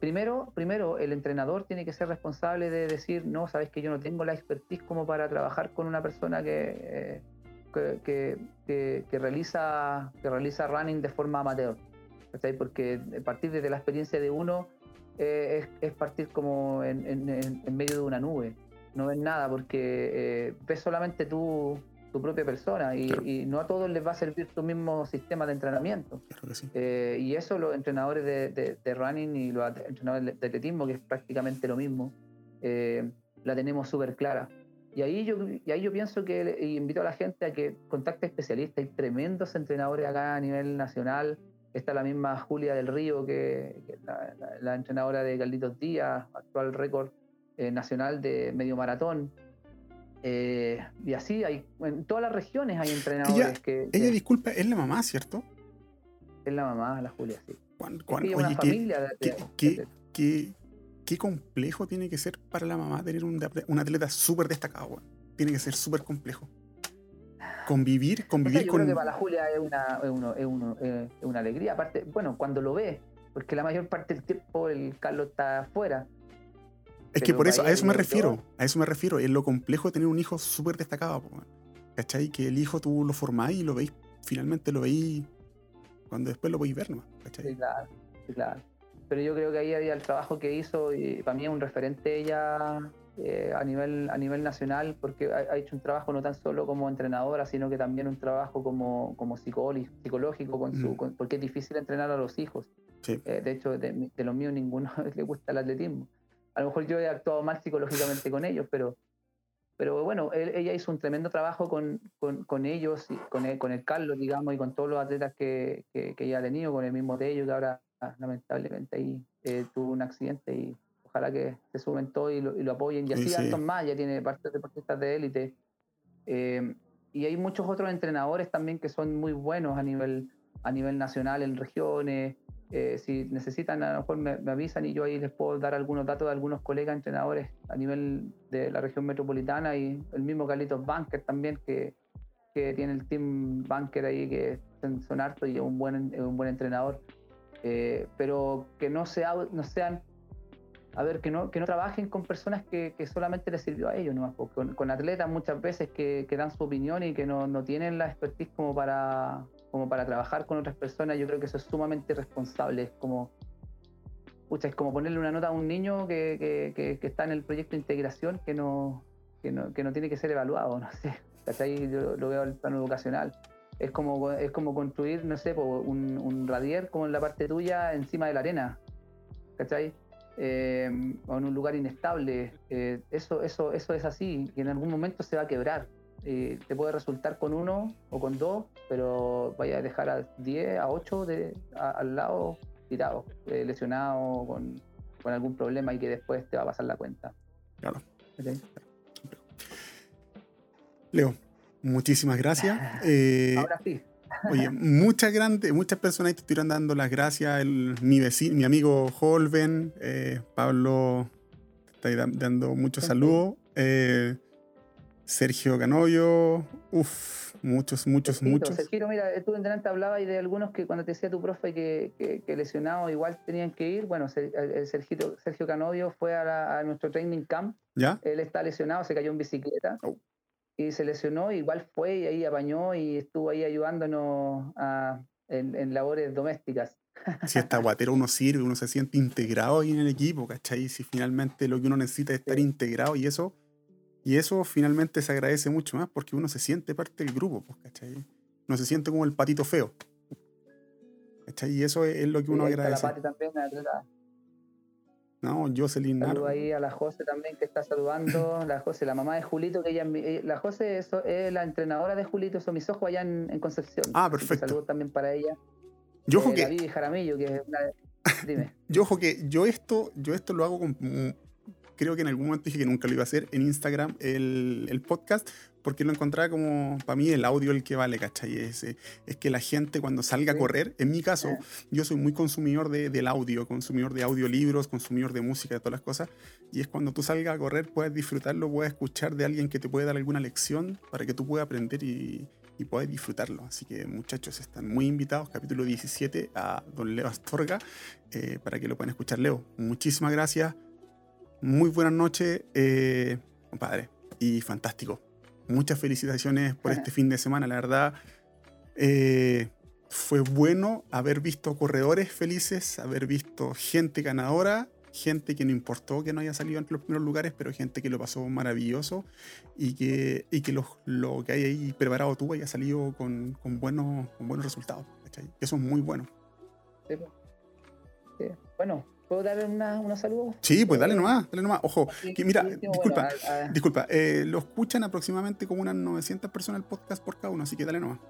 primero, primero el entrenador tiene que ser responsable de decir, no, sabes que yo no tengo la expertise como para trabajar con una persona que, eh, que, realiza, que realiza running de forma amateur. Porque partir desde la experiencia de uno eh, es, partir como en, en medio de una nube no ves nada porque eh, ves solamente tú, tu propia persona y, no a todos les va a servir tu mismo sistema de entrenamiento. Eh, y eso los entrenadores de, running y los entrenadores de atletismo, que es prácticamente lo mismo, eh, la tenemos súper clara. Y ahí, yo, y ahí yo pienso que invito a la gente a que contacte especialistas. Hay tremendos entrenadores acá a nivel nacional. Está la misma Julia del Río, que, la, la, entrenadora de Carlitos Díaz, actual récord eh, nacional de medio maratón. Eh, y así hay, en todas las regiones hay entrenadores ella, que, Ella, disculpa, es la mamá, ¿cierto? Es la mamá, la Julia, sí. oye, qué, qué, qué, complejo tiene que ser para la mamá tener un, un atleta súper destacado, Tiene que ser súper complejo. convivir, convivir yo con. Creo que para la Julia es una, es, una alegría. Aparte, bueno, cuando lo ve, porque la mayor parte del tiempo el Carlos está afuera. Es que por eso, a eso me refiero, a eso me refiero, es lo complejo de tener un hijo súper destacado, ¿cachai? Que el hijo tú lo formáis y lo veis, finalmente lo veis cuando después lo podéis ver, ¿no? ¿cachai? Sí, claro, sí, claro. Pero yo creo que ahí había el trabajo que hizo y para mí es un referente ella eh, a, nivel, a nivel nacional porque ha, hecho un trabajo no tan solo como entrenadora, sino que también un trabajo como, como psicológico, con su, mm. porque es difícil entrenar a los hijos. Eh, de hecho, de, los míos ninguno le gusta el atletismo. A lo mejor yo he actuado mal psicológicamente con ellos, pero, pero bueno, ella hizo un tremendo trabajo con, con, ellos, y con, el, con el Carlos, digamos, y con todos los atletas que, que, ella ha tenido, con el mismo de ellos, que ahora lamentablemente ahí eh, tuvo un accidente y ojalá que se sumen todos y lo, apoyen. Y así sí, más, ya tiene parte de deportistas de élite. Eh, y hay muchos otros entrenadores también que son muy buenos a nivel, a nivel nacional en regiones. Eh, si necesitan, a lo mejor me, avisan y yo ahí les puedo dar algunos datos de algunos colegas entrenadores a nivel de la región metropolitana y el mismo Carlitos Banker también, que, que tiene el team Banker ahí, que son hartos y es un buen, un buen entrenador. Eh, pero que no, sea, no sean a ver, que no, que no trabajen con personas que, que solamente les sirvió a ellos, ¿no? Con, con, atletas muchas veces que, que, dan su opinión y que no, no, tienen la expertise como para, como para trabajar con otras personas, yo creo que eso es sumamente responsable. Es como, es como ponerle una nota a un niño que, que está en el proyecto de integración que no, no, que no tiene que ser evaluado, no sé. ¿Cachai? Yo lo veo al plano educacional. Es como, es como construir, no sé, un, un radier como en la parte tuya encima de la arena. ¿Cachai? eh, o en un lugar inestable. Eh, eso, eso, eso es así, y en algún momento se va a quebrar. Eh, te puede resultar con uno o con dos, pero vaya a dejar a 10, a 8 de, al lado tirado, eh, lesionado, con, con, algún problema y que después te va a pasar la cuenta. Claro. Leo, muchísimas gracias. Ahora sí. Oye, muchas grandes, muchas personas te estuvieron dando las gracias. mi vecino, mi amigo Holven, eh, Pablo, te está dando muchos saludos. Eh, Sergio Canoyo, uff, muchos, muchos, muchos. Sergio, mira, tú delante hablabas y de algunos que cuando te decía tu profe que, que, lesionados igual tenían que ir. Bueno, Sergio, Sergio Canovio fue a, nuestro training camp. ¿Ya? Él está lesionado, se cayó en bicicleta. Oh y se lesionó, igual fue y ahí apañó y estuvo ahí ayudándonos en, labores domésticas. Si esta guatera uno sirve, uno se siente integrado ahí en el equipo, ¿cachai? Si finalmente lo que uno necesita es estar integrado y eso, y eso finalmente se agradece mucho más porque uno se siente parte del grupo, pues, ¿cachai? No se siente como el patito feo. ¿cachai? Y eso es, lo que uno agradece. La también, no, Jocelyn Saludo ahí a la José también que está saludando. La José, la mamá de Julito, que ella eh, la José es, la entrenadora de Julito, son mis ojos allá en, Concepción. Ah, perfecto. Saludos también para ella. Yo eh, que. Jaramillo, que es una Dime. yo ojo que yo esto, yo esto lo hago con creo que en algún momento dije que nunca lo iba a hacer en Instagram, el, el podcast, porque lo encontraba como, para mí, el audio el que vale, ¿cachai? Es, es que la gente cuando salga a correr, en mi caso, yo soy muy consumidor de, del audio, consumidor de audiolibros, consumidor de música, de todas las cosas, y es cuando tú salgas a correr, puedes disfrutarlo, puedes escuchar de alguien que te puede dar alguna lección para que tú puedas aprender y, y puedas disfrutarlo. Así que muchachos, están muy invitados, capítulo 17, a don Leo Astorga, eh, para que lo puedan escuchar. Leo, muchísimas gracias muy buenas noches, eh, compadre. Y fantástico. Muchas felicitaciones por este fin de semana. La verdad, eh, fue bueno haber visto corredores felices, haber visto gente ganadora, gente que no importó que no haya salido entre los primeros lugares, pero gente que lo pasó maravilloso y que, y que lo, que hay ahí preparado tú haya salido con, buenos, con buenos resultados. Eso es muy bueno. Bueno, ¿Puedo darle unos saludos? Sí, pues dale nomás, dale nomás. Ojo, que mira, disculpa, disculpa, eh, lo escuchan aproximadamente como unas 900 personas el podcast por cada uno, así que dale nomás.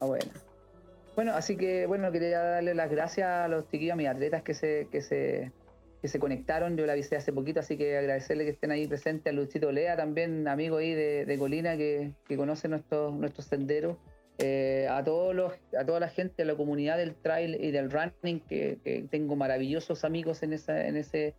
Ah, bueno. Bueno, así que, bueno, quería darle las gracias a los chiquillos, a mis atletas que se, que se, que se conectaron. Yo la avisé hace poquito, así que agradecerle que estén ahí presentes. A Luchito Lea, también amigo ahí de, de Colina, que, que conoce nuestros, nuestros senderos. Eh, a todos los, a toda la gente, a la comunidad del trail y del running, que, tengo maravillosos amigos en esa, en ese,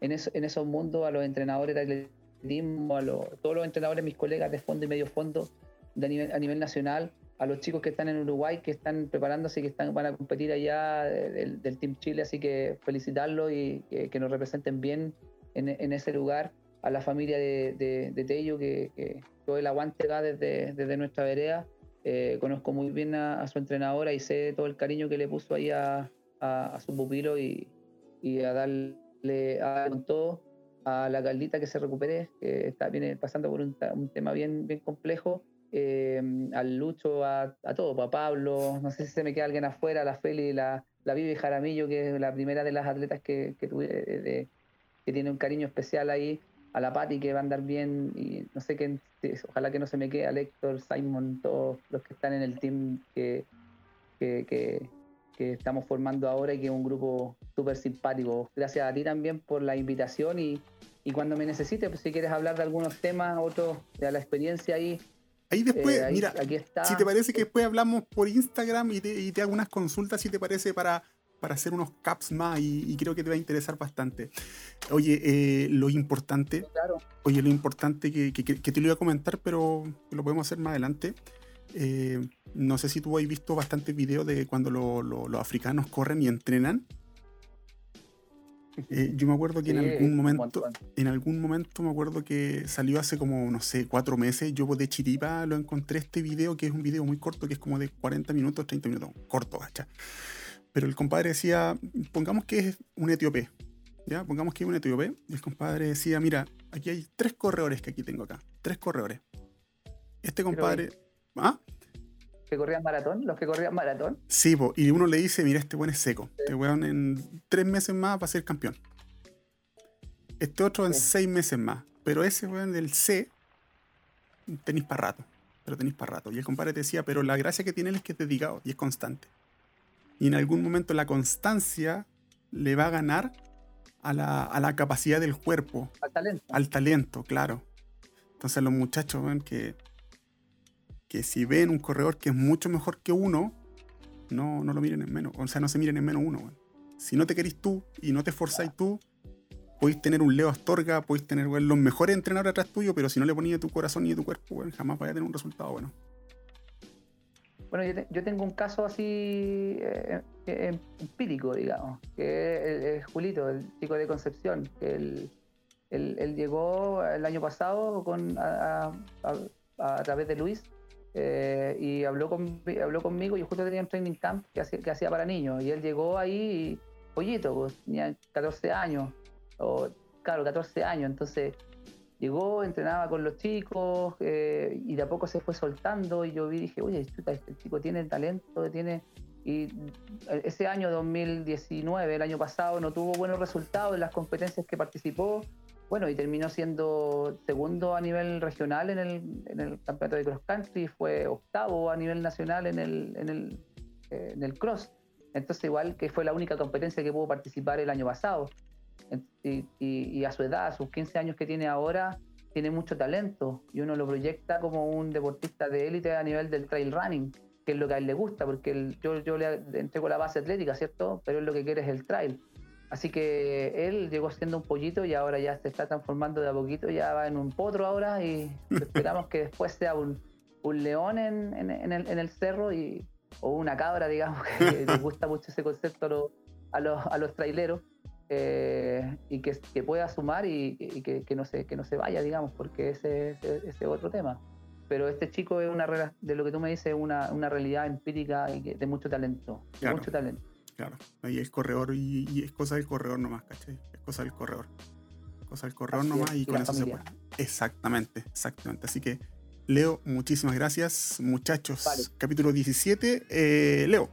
en, en esos mundos, a los entrenadores de atletismo, a todos los entrenadores, mis colegas de fondo y medio fondo, a nivel nacional, a los chicos que están en Uruguay, que están preparándose y que están, van a competir allá del, Team Chile, así que felicitarlos y que, nos representen bien en, ese lugar, a la familia de, de, Tello, que, todo el aguante desde, desde nuestra vereda. Eh, conozco muy bien a, su entrenadora y sé todo el cariño que le puso ahí a, a, su pupilo y, y, a darle a, todo. A la Caldita que se recupere, que está viene pasando por un, un tema bien, bien complejo. Em, al Lucho, a, a todo, a Pablo, no sé si se me queda alguien afuera, la Feli, la, la Vivi Jaramillo, que es la primera de las atletas que, que tuve, de, que tiene un cariño especial ahí, a la Patti que va a andar bien, y no sé qué, ojalá que no se me quede, a Héctor, Simon, todos los que están en el team que, que, que, que estamos formando ahora y que es un grupo súper simpático. Gracias a ti también por la invitación y, y cuando me necesites, pues si quieres hablar de algunos temas, otros de la experiencia ahí, Ahí después, eh, mira, si te parece que después hablamos por Instagram y te, hago unas consultas, si te parece, para, para hacer unos caps más y, creo que te va a interesar bastante. Oye, eh, lo importante, oye, lo importante que, te lo iba a comentar, pero lo podemos hacer más adelante. Eh, no sé si tú has visto bastantes videos de cuando los africanos corren y entrenan. Eh, yo me acuerdo que en algún momento, en algún momento me acuerdo que salió hace como, no sé, cuatro meses, yo de chiripa lo encontré este video, que es un video muy corto, que es como de 40 minutos, 30 minutos, corto, gacha. Pero el compadre decía, pongamos que es un etíope, ¿ya? Pongamos que es un etíope, y el compadre decía, mira, aquí hay tres corredores que aquí tengo acá, tres corredores. Este compadre... ¿Ah? que corrían maratón, los que corrían maratón. Sí, y uno le dice, mira, este weón es seco. Este weón en tres meses más va a ser campeón. Este otro en seis meses más. Pero ese weón del C, tenéis para rato. Pero tenéis para rato. Y el compadre te decía, pero la gracia que tiene él es que es dedicado y es constante. Y en algún momento la constancia le va a ganar a la, a la capacidad del cuerpo. Al talento. Al talento, claro. Entonces los muchachos ven que que si ven un corredor que es mucho mejor que uno, no, no lo miren en menos. O sea, no se miren en menos uno. Si no te querís tú y no te esforzáis tú, podéis tener un Leo Astorga, podéis tener los mejores entrenadores atrás tuyo, pero si no le ponías tu corazón y tu cuerpo, jamás vaya a tener un resultado bueno. Bueno, yo, tengo un caso así eh, eh, empírico, digamos, que es, Julito, el chico de Concepción, que él, llegó el año pasado con, a través de Luis eh, y habló, con, habló conmigo. Yo justo tenía un training camp que hacía, que hacía para niños. Y él llegó ahí, pollito, pues, tenía 14 años. O, claro, 14 años. Entonces llegó, entrenaba con los chicos eh, y de a poco se fue soltando. Y yo vi dije, oye, este chico tiene talento, tiene. Y ese año 2019, el año pasado, no tuvo buenos resultados en las competencias que participó bueno, y terminó siendo segundo a nivel regional en el, campeonato de cross country, fue octavo a nivel nacional en el, en el, eh, en el cross. Entonces, igual que fue la única competencia que pudo participar el año pasado. Y, a su edad, a sus 15 años que tiene ahora, tiene mucho talento y uno lo proyecta como un deportista de élite a nivel del trail running, que es lo que a él le gusta, porque yo, yo le entrego la base atlética, ¿cierto? Pero él lo que quiere es el trail. Así que él llegó siendo un pollito y ahora ya se está transformando de a poquito, ya va en un potro ahora y esperamos que después sea un, león en, el, cerro y, o una cabra, digamos, que les gusta mucho ese concepto a los, a los, traileros. Eh, y que, pueda sumar y, que, no se, que no se vaya, digamos, porque ese es otro tema. Pero este chico es una de lo que tú me dices, una, una realidad empírica y de mucho talento, mucho talento. Claro, ahí es corredor y, es cosa del corredor nomás, ¿cachai? Es cosa del corredor. Cosa del corredor nomás y, con eso se puede. Exactamente, exactamente. Así que, Leo, muchísimas gracias. Muchachos, capítulo 17. Eh, Leo,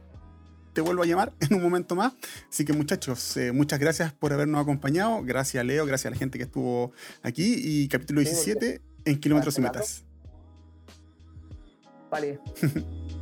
te vuelvo a llamar en un momento más. Así que muchachos, eh, muchas gracias por habernos acompañado. Gracias Leo, gracias a la gente que estuvo aquí. Y capítulo 17 en kilómetros y metas. Vale.